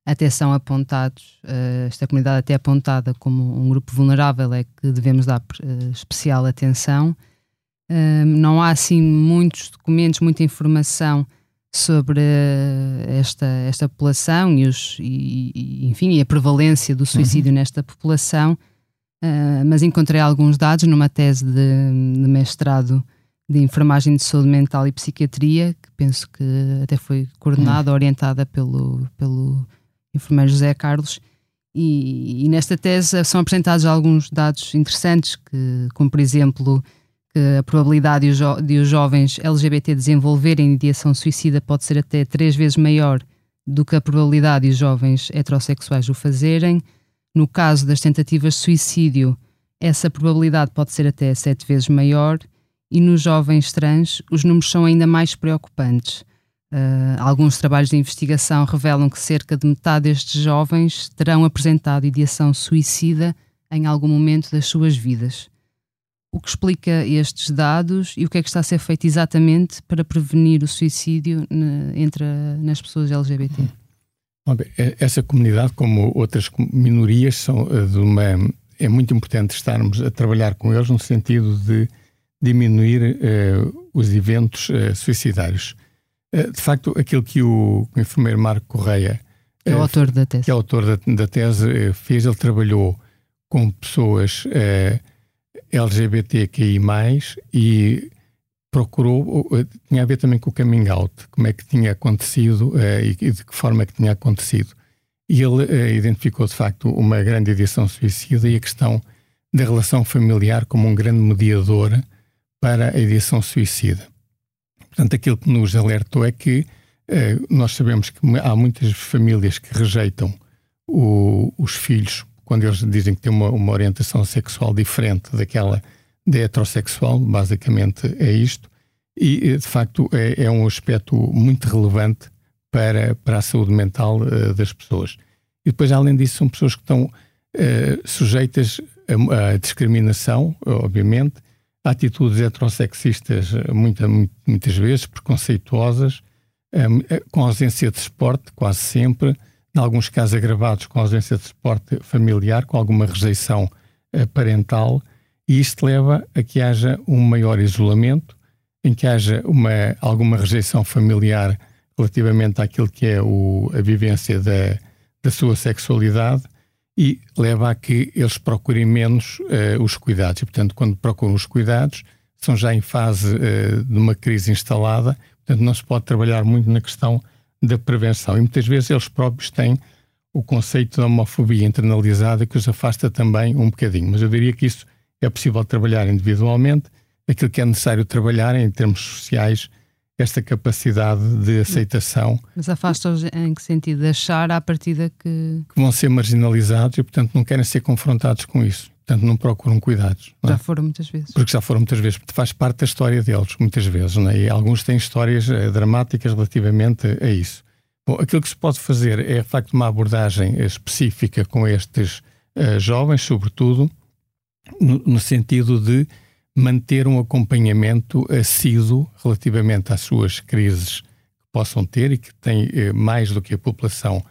até são apontados, uh, esta comunidade até apontada como um grupo vulnerável, é que devemos dar uh, especial atenção. não há assim muitos documentos, muita informação sobre esta, esta população e, os, e, e enfim, a prevalência do suicídio uhum. nesta população. Uh, mas encontrei alguns dados numa tese de, de, mestrado de enfermagem de saúde mental e psiquiatria, que penso que até foi coordenada, uhum. orientada pelo, pelo enfermeiro José Carlos. E, e, nesta tese são apresentados alguns dados interessantes, que, como por exemplo que a probabilidade de os, de os jovens LGBT desenvolverem ideação suicida pode ser até três vezes maior do que a probabilidade de os jovens heterossexuais o fazerem. No caso das tentativas de suicídio, essa probabilidade pode ser até sete vezes maior, e nos jovens trans, os números são ainda mais preocupantes. Uh, alguns trabalhos de investigação revelam que cerca de metade destes jovens terão apresentado ideação suicida em algum momento das suas vidas. O que explica estes dados e o que é que está a ser feito exatamente para prevenir o suicídio entre nas pessoas LGBT? É, essa comunidade, como outras minorias, são eh, de uma. É muito importante estarmos a trabalhar com eles no sentido de diminuir uh, os eventos uh, suicidários. Uh, de facto, aquilo que o, o enfermeiro Marco Correia, que é o autor da tese, que é autor da, da tese, fez, ele trabalhou com pessoas LGBTQI+, e procurou, tinha a ver também com o coming out, como é que tinha acontecido uh, e de que forma é que tinha acontecido. E ele uh, identificou, de facto, uma grande edição suicida e a questão da relação familiar como um grande mediador para a edição suicida. Portanto, aquilo que nos alertou é que uh, nós sabemos que há muitas famílias que rejeitam o, os filhos quando eles dizem que têm uma, uma orientação sexual diferente daquela de heterossexual, basicamente é isto, e de facto é, é um aspecto muito relevante para, para a saúde mental uh, das pessoas. E depois, além disso, são pessoas que estão uh, sujeitas a, discriminação, obviamente, atitudes heterossexistas muita, muitas vezes, preconceituosas, um, eh, com ausência de suporte, quase sempre, em alguns casos agravados com ausência de suporte familiar, com alguma rejeição uh, parental e isto leva a que haja um maior isolamento, em que haja uma, alguma rejeição familiar relativamente àquilo que é o, a vivência da, da sua sexualidade e leva a que eles procurem menos uh, os cuidados. E, portanto, quando procuram os cuidados, são já em fase uh, de uma crise instalada, portanto, não se pode trabalhar muito na questão da prevenção. E muitas vezes eles próprios têm o conceito da homofobia internalizada que os afasta também um bocadinho. Mas eu diria que isso é possível trabalhar individualmente, aquilo que é necessário trabalhar em termos sociais, esta capacidade de aceitação. Mas afasta-os em que sentido? De achar à partida que... que... vão ser marginalizados e, portanto, não querem ser confrontados com isso. Portanto, não procuram cuidados. Não é? Já foram muitas vezes. Porque já foram muitas vezes, porque faz parte da história deles, muitas vezes. Não é? E alguns têm histórias eh, dramáticas relativamente a isso. Bom, aquilo que se pode fazer é, de facto, uma abordagem específica com estes uh, jovens, sobretudo, no, no, sentido de manter um acompanhamento assíduo relativamente às suas crises que possam ter e que têm uh, mais do que a população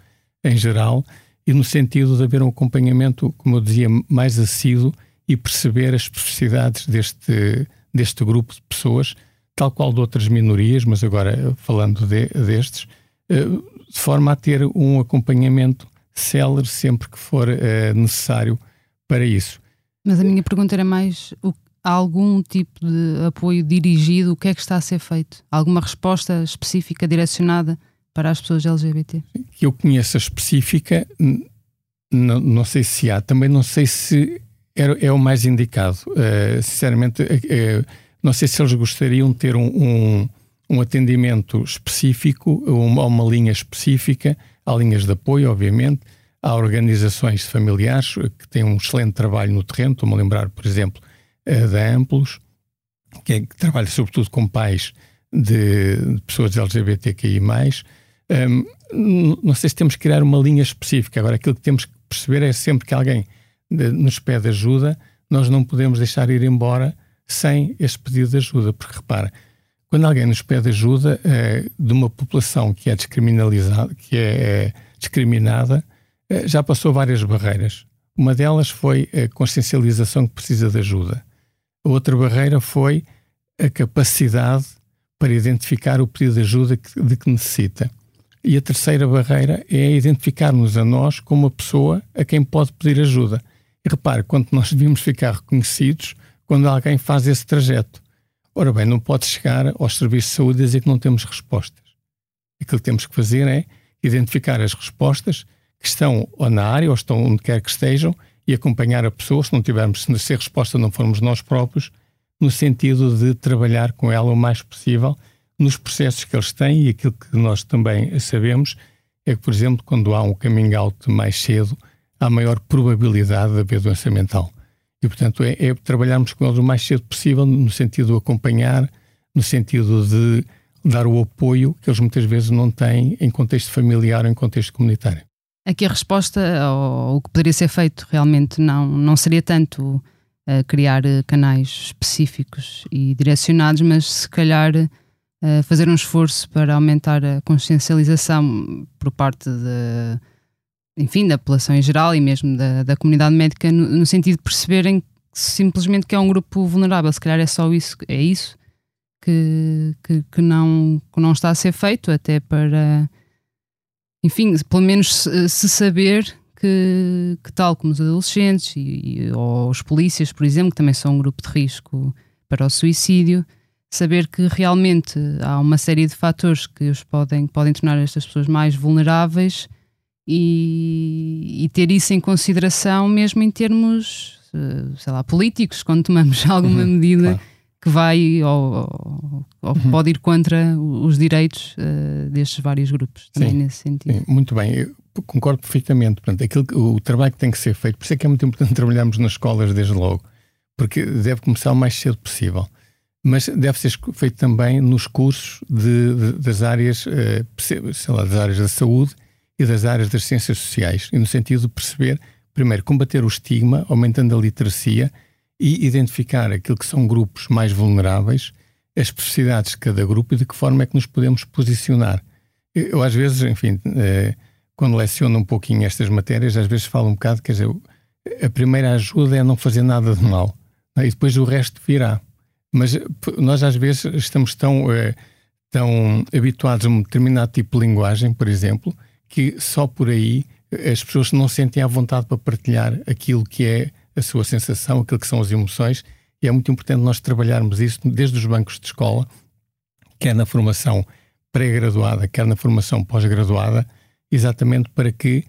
em geral, e no sentido de haver um acompanhamento, como eu dizia, mais assíduo e perceber as especificidades deste, deste grupo de pessoas, tal qual de outras minorias, mas agora falando de, destes, eh, de forma a ter um acompanhamento célere sempre que for necessário para isso. Mas a minha pergunta era mais: o, algum tipo de apoio dirigido? O que é que está a ser feito? Alguma resposta específica direcionada para as pessoas LGBT? Que eu conheça específica, não sei se há, também não sei se é, é o mais indicado. Uh, sinceramente, uh, não sei se eles gostariam de ter um, um um atendimento específico, uma, uma linha específica, há linhas de apoio, obviamente, há organizações familiares que têm um excelente trabalho no terreno, estou-me a lembrar, por exemplo, da Amplos, que, é, que trabalha sobretudo com pais de, de pessoas LGBTQI+. Um, não sei se temos que criar uma linha específica. Agora, aquilo que temos que perceber é sempre que alguém de, nos pede ajuda, nós não podemos deixar ir embora sem esse pedido de ajuda, porque repara, quando alguém nos pede ajuda é, de uma população que é descriminalizada, que é, é discriminada, é, já passou várias barreiras. Uma delas foi a consciencialização que precisa de ajuda. Outra barreira foi a capacidade para identificar o pedido de ajuda de que necessita. E a terceira barreira é identificar-nos a nós como a pessoa a quem pode pedir ajuda. E repare, quando nós devíamos ficar reconhecidos quando alguém faz esse trajeto. Ora bem, não pode chegar aos serviços de saúde e dizer que não temos respostas. Aquilo que temos que fazer é identificar as respostas que estão ou na área ou estão onde quer que estejam e acompanhar a pessoa, se não tivermos, se a resposta não formos nós próprios, no sentido de trabalhar com ela o mais possível nos processos que eles têm e aquilo que nós também sabemos é que, por exemplo, quando há um coming out mais cedo, há maior probabilidade de haver doença mental. E, portanto, é, é, trabalharmos com eles o mais cedo possível, no sentido de acompanhar, no sentido de dar o apoio que eles muitas vezes não têm em contexto familiar ou em contexto comunitário. Aqui a resposta, ou o que poderia ser feito realmente, não, não seria tanto uh, criar eh, canais específicos e direcionados, mas se calhar uh, fazer um esforço para aumentar a consciencialização por parte de enfim, da população em geral e mesmo da, da comunidade médica, no, no, sentido de perceberem simplesmente que é um grupo vulnerável. Se calhar é só isso, é isso que, que, que não, que não está a ser feito, até para, enfim, pelo menos se, se saber que, que, tal como os adolescentes e, e, ou os polícias, por exemplo, que também são um grupo de risco para o suicídio, saber que realmente há uma série de fatores que os podem, podem tornar estas pessoas mais vulneráveis e, e, ter isso em consideração mesmo em termos, eh, sei lá, políticos, quando tomamos alguma uhum, medida claro. Que vai ou, ou uhum. pode ir contra os direitos uh, destes vários grupos, também Sim. nesse sentido. Sim, muito bem, eu concordo perfeitamente. Portanto, aquilo, o trabalho que tem que ser feito, por isso é que é muito importante trabalharmos nas escolas desde logo, porque deve começar o mais cedo possível. Mas deve ser feito também nos cursos de, de, das áreas, uh, lá, das áreas da saúde e das áreas das ciências sociais, e no sentido de perceber, primeiro, combater o estigma, aumentando a literacia e identificar aquilo que são grupos mais vulneráveis, as especificidades de cada grupo e de que forma é que nos podemos posicionar. Eu, às vezes, enfim, eh, quando leciono um pouquinho estas matérias, às vezes falo um bocado, quer dizer, a primeira ajuda é não fazer nada de mal. é? e depois o resto virá. Mas nós às vezes estamos tão, eh, tão habituados a um determinado tipo de linguagem, por exemplo, que só por aí as pessoas não sentem à vontade para partilhar aquilo que é a sua sensação, aquilo que são as emoções, e é muito importante nós trabalharmos isso desde os bancos de escola, quer na formação pré-graduada, quer na formação pós-graduada, exatamente para que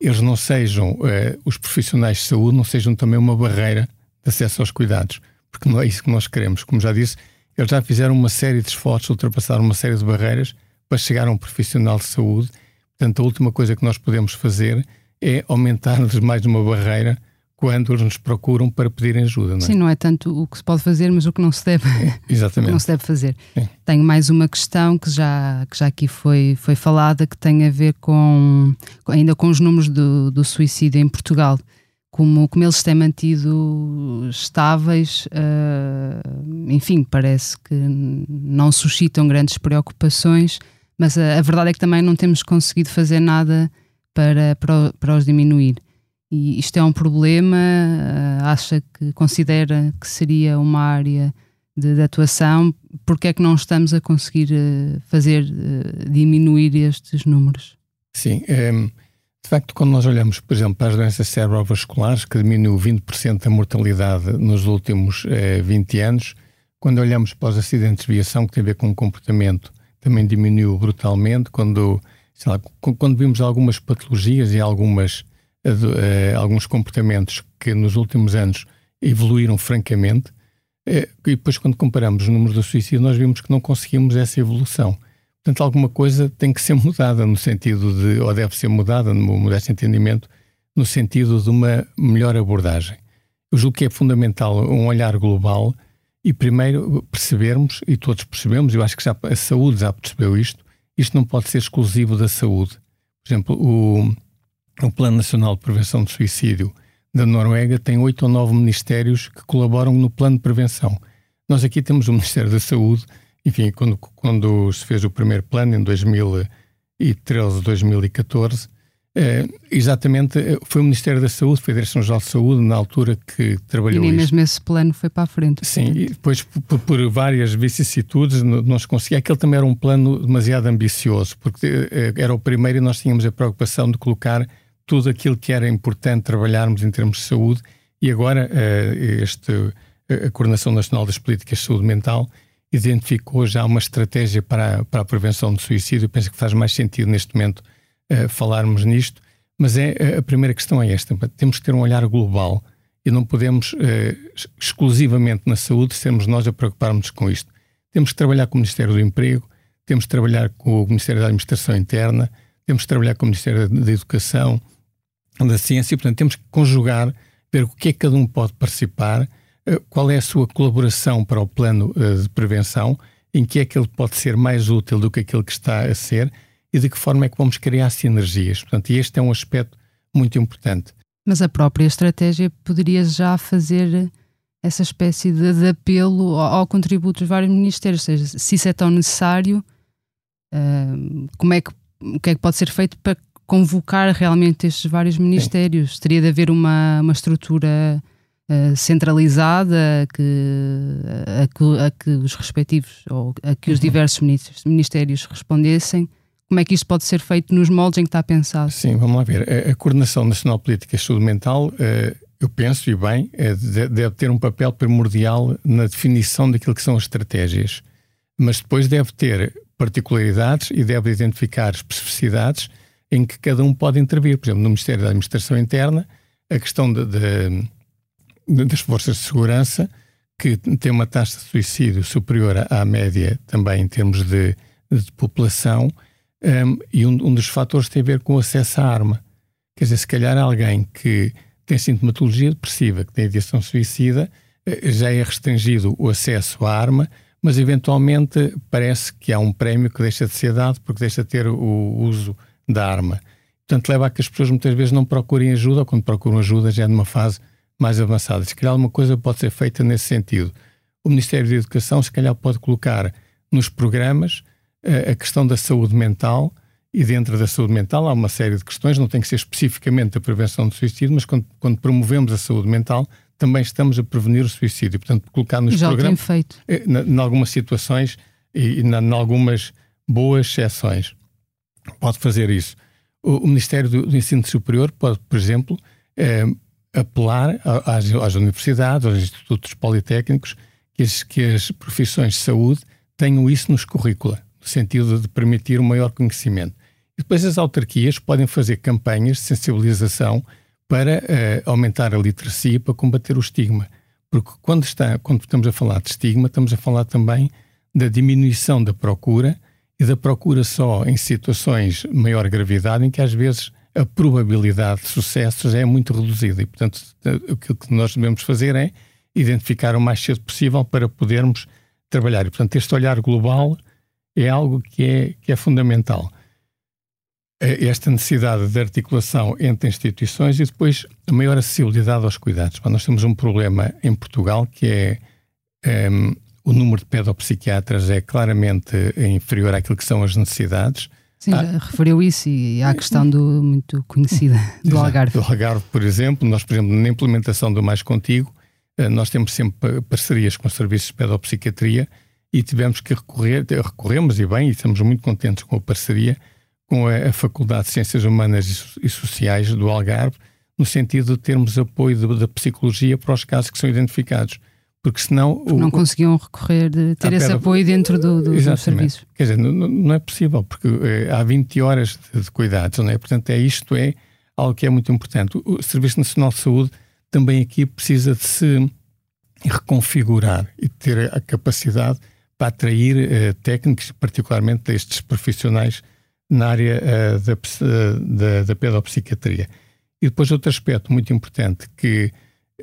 eles não sejam, uh, os profissionais de saúde, não sejam também uma barreira de acesso aos cuidados, porque não é isso que nós queremos. Como já disse, eles já fizeram uma série de esforços, ultrapassaram uma série de barreiras para chegar a um profissional de saúde. Portanto, a última coisa que nós podemos fazer é aumentar-lhes mais uma barreira quando eles nos procuram para pedirem ajuda. Não é? Sim, não é tanto o que se pode fazer, mas o que não se deve, Exatamente. não se deve fazer. Tenho mais uma questão que já, que já aqui foi, foi falada, que tem a ver com ainda com os números do, do suicídio em Portugal. Como, como eles têm mantido estáveis, uh, enfim, parece que não suscitam grandes preocupações, mas a, a verdade é que também não temos conseguido fazer nada para, para, para os diminuir. E isto é um problema? Uh, acha que considera que seria uma área de, de atuação? Porque é que não estamos a conseguir uh, fazer uh, diminuir estes números? Sim, ehm, de facto, quando nós olhamos, por exemplo, para as doenças cerebrovasculares, que diminuiu 20% a mortalidade nos últimos 20 anos, quando olhamos para os acidentes de viação, que tem a ver com o comportamento, também diminuiu brutalmente. Quando, lá, quando vimos algumas patologias e algumas alguns comportamentos que nos últimos anos evoluíram francamente, uh, e depois, quando comparamos os números do suicídio, nós vimos que não conseguimos essa evolução. Portanto, alguma coisa tem que ser mudada no sentido de, ou deve ser mudada, no modesto entendimento, no sentido de uma melhor abordagem. Eu julgo que é fundamental um olhar global e primeiro percebermos, e todos percebemos, eu acho que já a saúde já percebeu isto, isto não pode ser exclusivo da saúde. Por exemplo, o, o Plano Nacional de Prevenção de Suicídio da Noruega tem oito ou nove ministérios que colaboram no plano de prevenção. Nós aqui temos o Ministério da Saúde, enfim, quando, quando se fez o primeiro plano, em 2013, 2014, é, exatamente, eh, foi o Ministério da Saúde, foi a Direção-Geral de Saúde, na altura que trabalhou E nem isto. mesmo esse plano foi para a frente. Sim, e depois por, por várias vicissitudes nós conseguimos. Aquele também era um plano demasiado ambicioso, porque eh, era o primeiro e nós tínhamos a preocupação de colocar tudo aquilo que era importante trabalharmos em termos de saúde e agora eh, este, a Coordenação Nacional das Políticas de Saúde Mental identificou já uma estratégia para, para a prevenção do suicídio. Eu penso que faz mais sentido neste momento uh, falarmos nisto, mas é a primeira questão é esta: temos que ter um olhar global e não podemos exclusivamente na saúde sermos nós a preocuparmos com isto. Temos que trabalhar com o Ministério do Emprego, temos que trabalhar com o Ministério da Administração Interna, temos que trabalhar com o Ministério da Educação, da ciência, portanto, temos que conjugar, ver o que é que cada um pode participar, eh, qual é a sua colaboração para o plano eh, de prevenção, em que é que ele pode ser mais útil do que aquele que está a ser e de que forma é que vamos criar sinergias. Portanto, este é um aspecto muito importante. Mas a própria estratégia poderia já fazer essa espécie de, de apelo ao, ao, contributo dos vários ministérios, ou seja, se isso é tão necessário, uh, como é que, o que é que pode ser feito para convocar realmente estes vários ministérios. Sim. Teria de haver uma, uma estrutura uh, centralizada que, a, que, a que os respectivos ou a que os uhum. diversos ministérios respondessem. Como é que isto pode ser feito nos moldes em que está pensado? Sim, vamos lá ver. A, a Coordenação Nacional de Política e Saúde Mental, uh, eu penso, e bem, uh, deve ter um papel primordial na definição daquilo que são as estratégias. Mas depois deve ter particularidades e deve identificar especificidades em que cada um pode intervir. Por exemplo, no Ministério da Administração Interna, a questão de, de, de, das forças de segurança, que tem uma taxa de suicídio superior à média também em termos de, população, um, e um, um, dos fatores tem a ver com o acesso à arma. Quer dizer, se calhar alguém que tem sintomatologia depressiva, que tem ideação suicida, eh, já é restringido o acesso à arma, mas eventualmente parece que há um prémio que deixa de ser dado porque deixa de ter o uso da arma. Portanto, leva a que as pessoas muitas vezes não procurem ajuda, ou quando procuram ajuda já é numa fase mais avançada. Se calhar alguma coisa pode ser feita nesse sentido. O Ministério da Educação, se calhar, pode colocar nos programas uh, a questão da saúde mental, e dentro da saúde mental há uma série de questões, não tem que ser especificamente a prevenção do suicídio, mas quando, quando promovemos a saúde mental, também estamos a prevenir o suicídio. Portanto, colocar nos já programas. tem feito. Em algumas situações e em algumas boas exceções. Pode fazer isso. O, Ministério do, Ensino Superior pode, por exemplo, eh, apelar às, às, universidades, aos institutos politécnicos, que as, que as profissões de saúde tenham isso nos currícula, no sentido de permitir um maior conhecimento. E depois as autarquias podem fazer campanhas de sensibilização para uh, aumentar a literacia, para combater o estigma. Porque quando, está, quando estamos a falar de estigma, estamos a falar também da diminuição da procura e da procura só em situações de maior gravidade, em que às vezes a probabilidade de sucesso já é muito reduzida. E, portanto, o que nós devemos fazer é identificar o mais cedo possível para podermos trabalhar. E, portanto, este olhar global é algo que é, que é fundamental. É esta necessidade de articulação entre instituições e depois a maior acessibilidade aos cuidados. Nós temos um problema em Portugal que é um, o número de pedopsiquiatras é claramente inferior àquilo que são as necessidades. Sim, ah, referiu isso e há a questão do muito conhecida do Algarve. Do Algarve, por exemplo, nós, por exemplo, na implementação do Mais Contigo, eh, nós temos sempre parcerias com serviços de pedopsiquiatria e tivemos que recorrer, recorremos e bem, e estamos muito contentes com a parceria com a, Faculdade de Ciências Humanas e Sociais do Algarve, no sentido de termos apoio da psicologia para os casos que são identificados. Porque senão. Porque não conseguiam recorrer, de ter esse apoio dentro do, do, do serviço. Quer dizer, não, não, é possível, porque é, há 20 horas de, de cuidados, não é? Portanto, é isto é algo que é muito importante. O Serviço Nacional de Saúde também aqui precisa de se reconfigurar e ter a capacidade para atrair uh, técnicos, particularmente estes profissionais na área uh, da, da, da, pedopsiquiatria. E depois outro aspecto muito importante que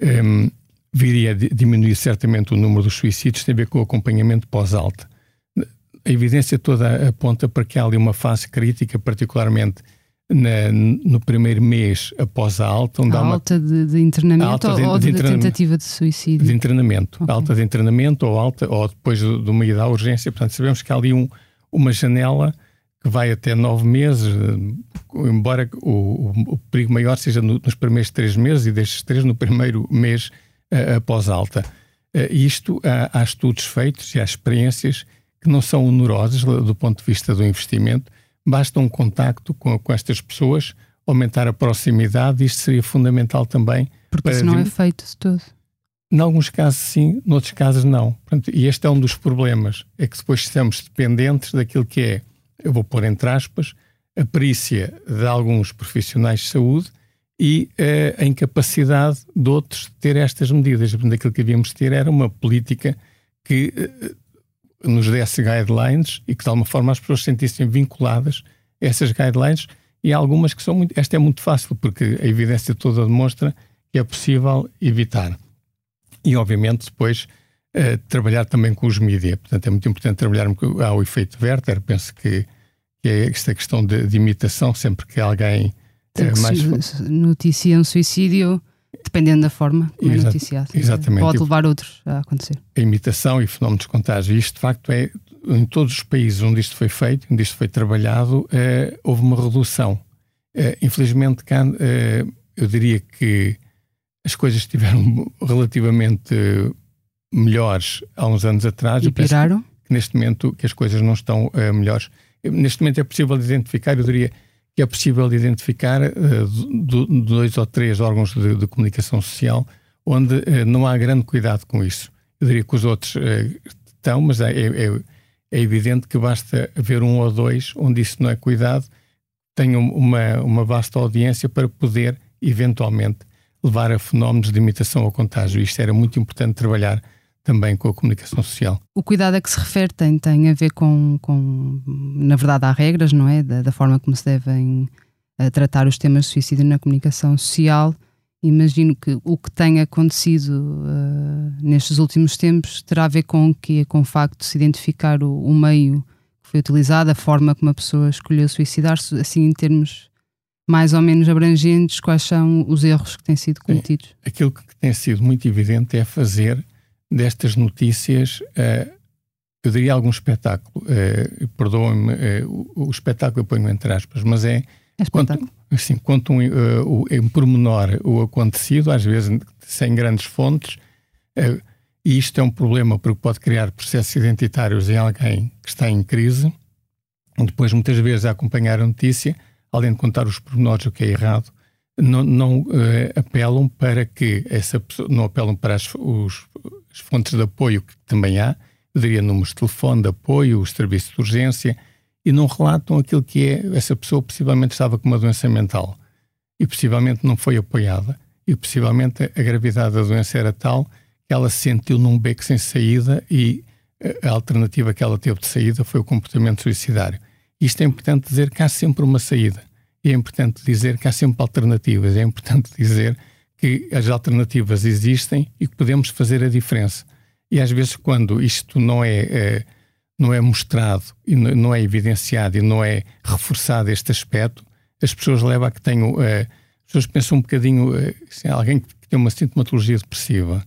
ehm, viria a diminuir certamente o número dos suicídios tem a ver com o acompanhamento pós-alta. A evidência toda aponta para que há ali uma fase crítica, particularmente na, no primeiro mês após a alta. Onde a há uma, alta de, de internamento alta de, ou de, de tentativa de suicídio? De internamento. Okay. Alta de internamento ou alta ou depois de, de uma ida à urgência. Portanto, sabemos que há ali um, uma janela que vai até nove meses, embora o, o, o perigo maior seja no, nos primeiros três meses e destes três no primeiro mês após alta. Isto, há, há estudos feitos e há experiências que não são onerosas do ponto de vista do investimento, basta um contacto com, com estas pessoas, aumentar a proximidade, isto seria fundamental também. Porque isso não é feito de todo. Em alguns casos sim, noutros casos não. Portanto, e este é um dos problemas, é que depois estamos dependentes daquilo que é eu vou pôr entre aspas, a perícia de alguns profissionais de saúde e uh, a incapacidade de outros de ter estas medidas. Aquilo que havíamos de ter era uma política que uh, nos desse guidelines e que de alguma forma as pessoas se sentissem vinculadas a essas guidelines e há algumas que são muito. Esta é muito fácil porque a evidência toda demonstra que é possível evitar. E obviamente depois uh, trabalhar também com os mídias. Portanto, é muito importante trabalhar ao efeito Werther. Penso que que é esta questão de, de imitação, sempre que alguém é, mais... noticia um suicídio, dependendo da forma como é Exato, é noticiado. Exatamente. Pode levar outros a acontecer. A imitação e fenómenos de contágio. Isto, de facto, é em todos os países onde isto foi feito, onde isto foi trabalhado, é, houve uma redução. É, infelizmente, cá, é, eu diria que as coisas estiveram relativamente melhores há uns anos atrás. E piraram? Que, neste momento que as coisas não estão melhores neste momento é possível identificar, eu diria que é possível identificar uh, dois ou três órgãos de, de comunicação social onde uh, não há grande cuidado com isso. Eu diria que os outros uh, estão, mas é, é, é, evidente que basta haver um ou dois onde isso não é cuidado, tenham uma, uma vasta audiência para poder, eventualmente, levar a fenómenos de imitação ao contágio. Isto era muito importante trabalhar também com a comunicação social. O cuidado a que se refere tem, tem a ver com, com na verdade, há regras, não é? Da, da forma como se devem uh, tratar os temas de suicídio na comunicação social. Imagino que o que tem acontecido uh, nestes últimos tempos terá a ver com que com o facto de se identificar o, o meio que foi utilizado, a forma como a pessoa escolheu suicidar-se, assim em termos mais ou menos abrangentes, quais são os erros que têm sido cometidos? É, aquilo que tem sido muito evidente é fazer destas notícias, uh, eu diria algum espetáculo. Uh, Perdoem-me, uh, o, o, espetáculo eu ponho entre aspas, mas é É quanto, assim, quanto um, uh, em pormenor o acontecido, às vezes sem grandes fontes, uh, e isto é um problema porque pode criar processos identitários em alguém que está em crise. Depois, muitas vezes, a acompanhar a notícia, além de contar os pormenores, o que é errado, não, não uh, apelam para que essa pessoa, não apelam para as, os, as fontes de apoio que também há, eu diria números de telefone de apoio, os serviços de urgência, e não relatam aquilo que é essa pessoa possivelmente estava com uma doença mental e possivelmente não foi apoiada e possivelmente a gravidade da doença era tal que ela se sentiu num beco sem saída e a alternativa que ela teve de saída foi o comportamento suicidário. Isto é importante dizer que há sempre uma saída. E é importante dizer que há sempre alternativas. É importante dizer que as alternativas existem e que podemos fazer a diferença. E às vezes, quando isto não é, é não é mostrado e não é evidenciado e não é reforçado este aspecto, as pessoas levam a que tenham. É, as pessoas pensam um bocadinho. É, assim, alguém que tem uma sintomatologia depressiva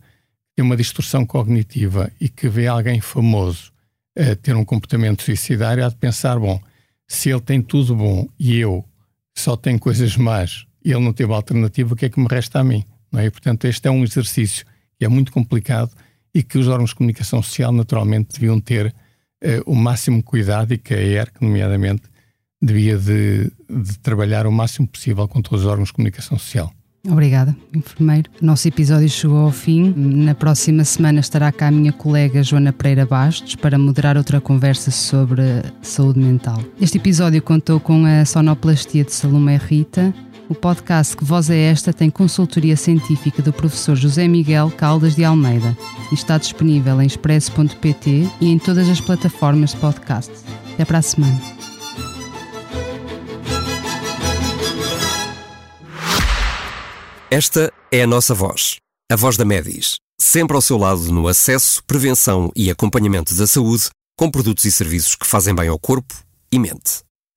tem uma distorção cognitiva e que vê alguém famoso uh, ter um comportamento suicidário, há de pensar: bom, se ele tem tudo bom e eu só tenho coisas más e ele não teve alternativa, o que é que me resta a mim? Não é? E, portanto, este é um exercício que é muito complicado e que os órgãos de comunicação social naturalmente deviam ter uh, o máximo cuidado e que a ERC, nomeadamente, devia de, de trabalhar o máximo possível com todos os órgãos de comunicação social. Obrigada, enfermeiro. Nosso episódio chegou ao fim. Na próxima semana estará cá a minha colega Joana Pereira Bastos para moderar outra conversa sobre saúde mental. Este episódio contou com a sonoplastia de Salomé Rita. O podcast Que Voz é Esta tem consultoria científica do professor José Miguel Caldas de Almeida e está disponível em expresso.pt e em todas as plataformas de podcast. Até para a semana. Esta é a nossa voz, a voz da Medis, sempre ao seu lado no acesso, prevenção e acompanhamento da saúde, com produtos e serviços que fazem bem ao corpo e mente.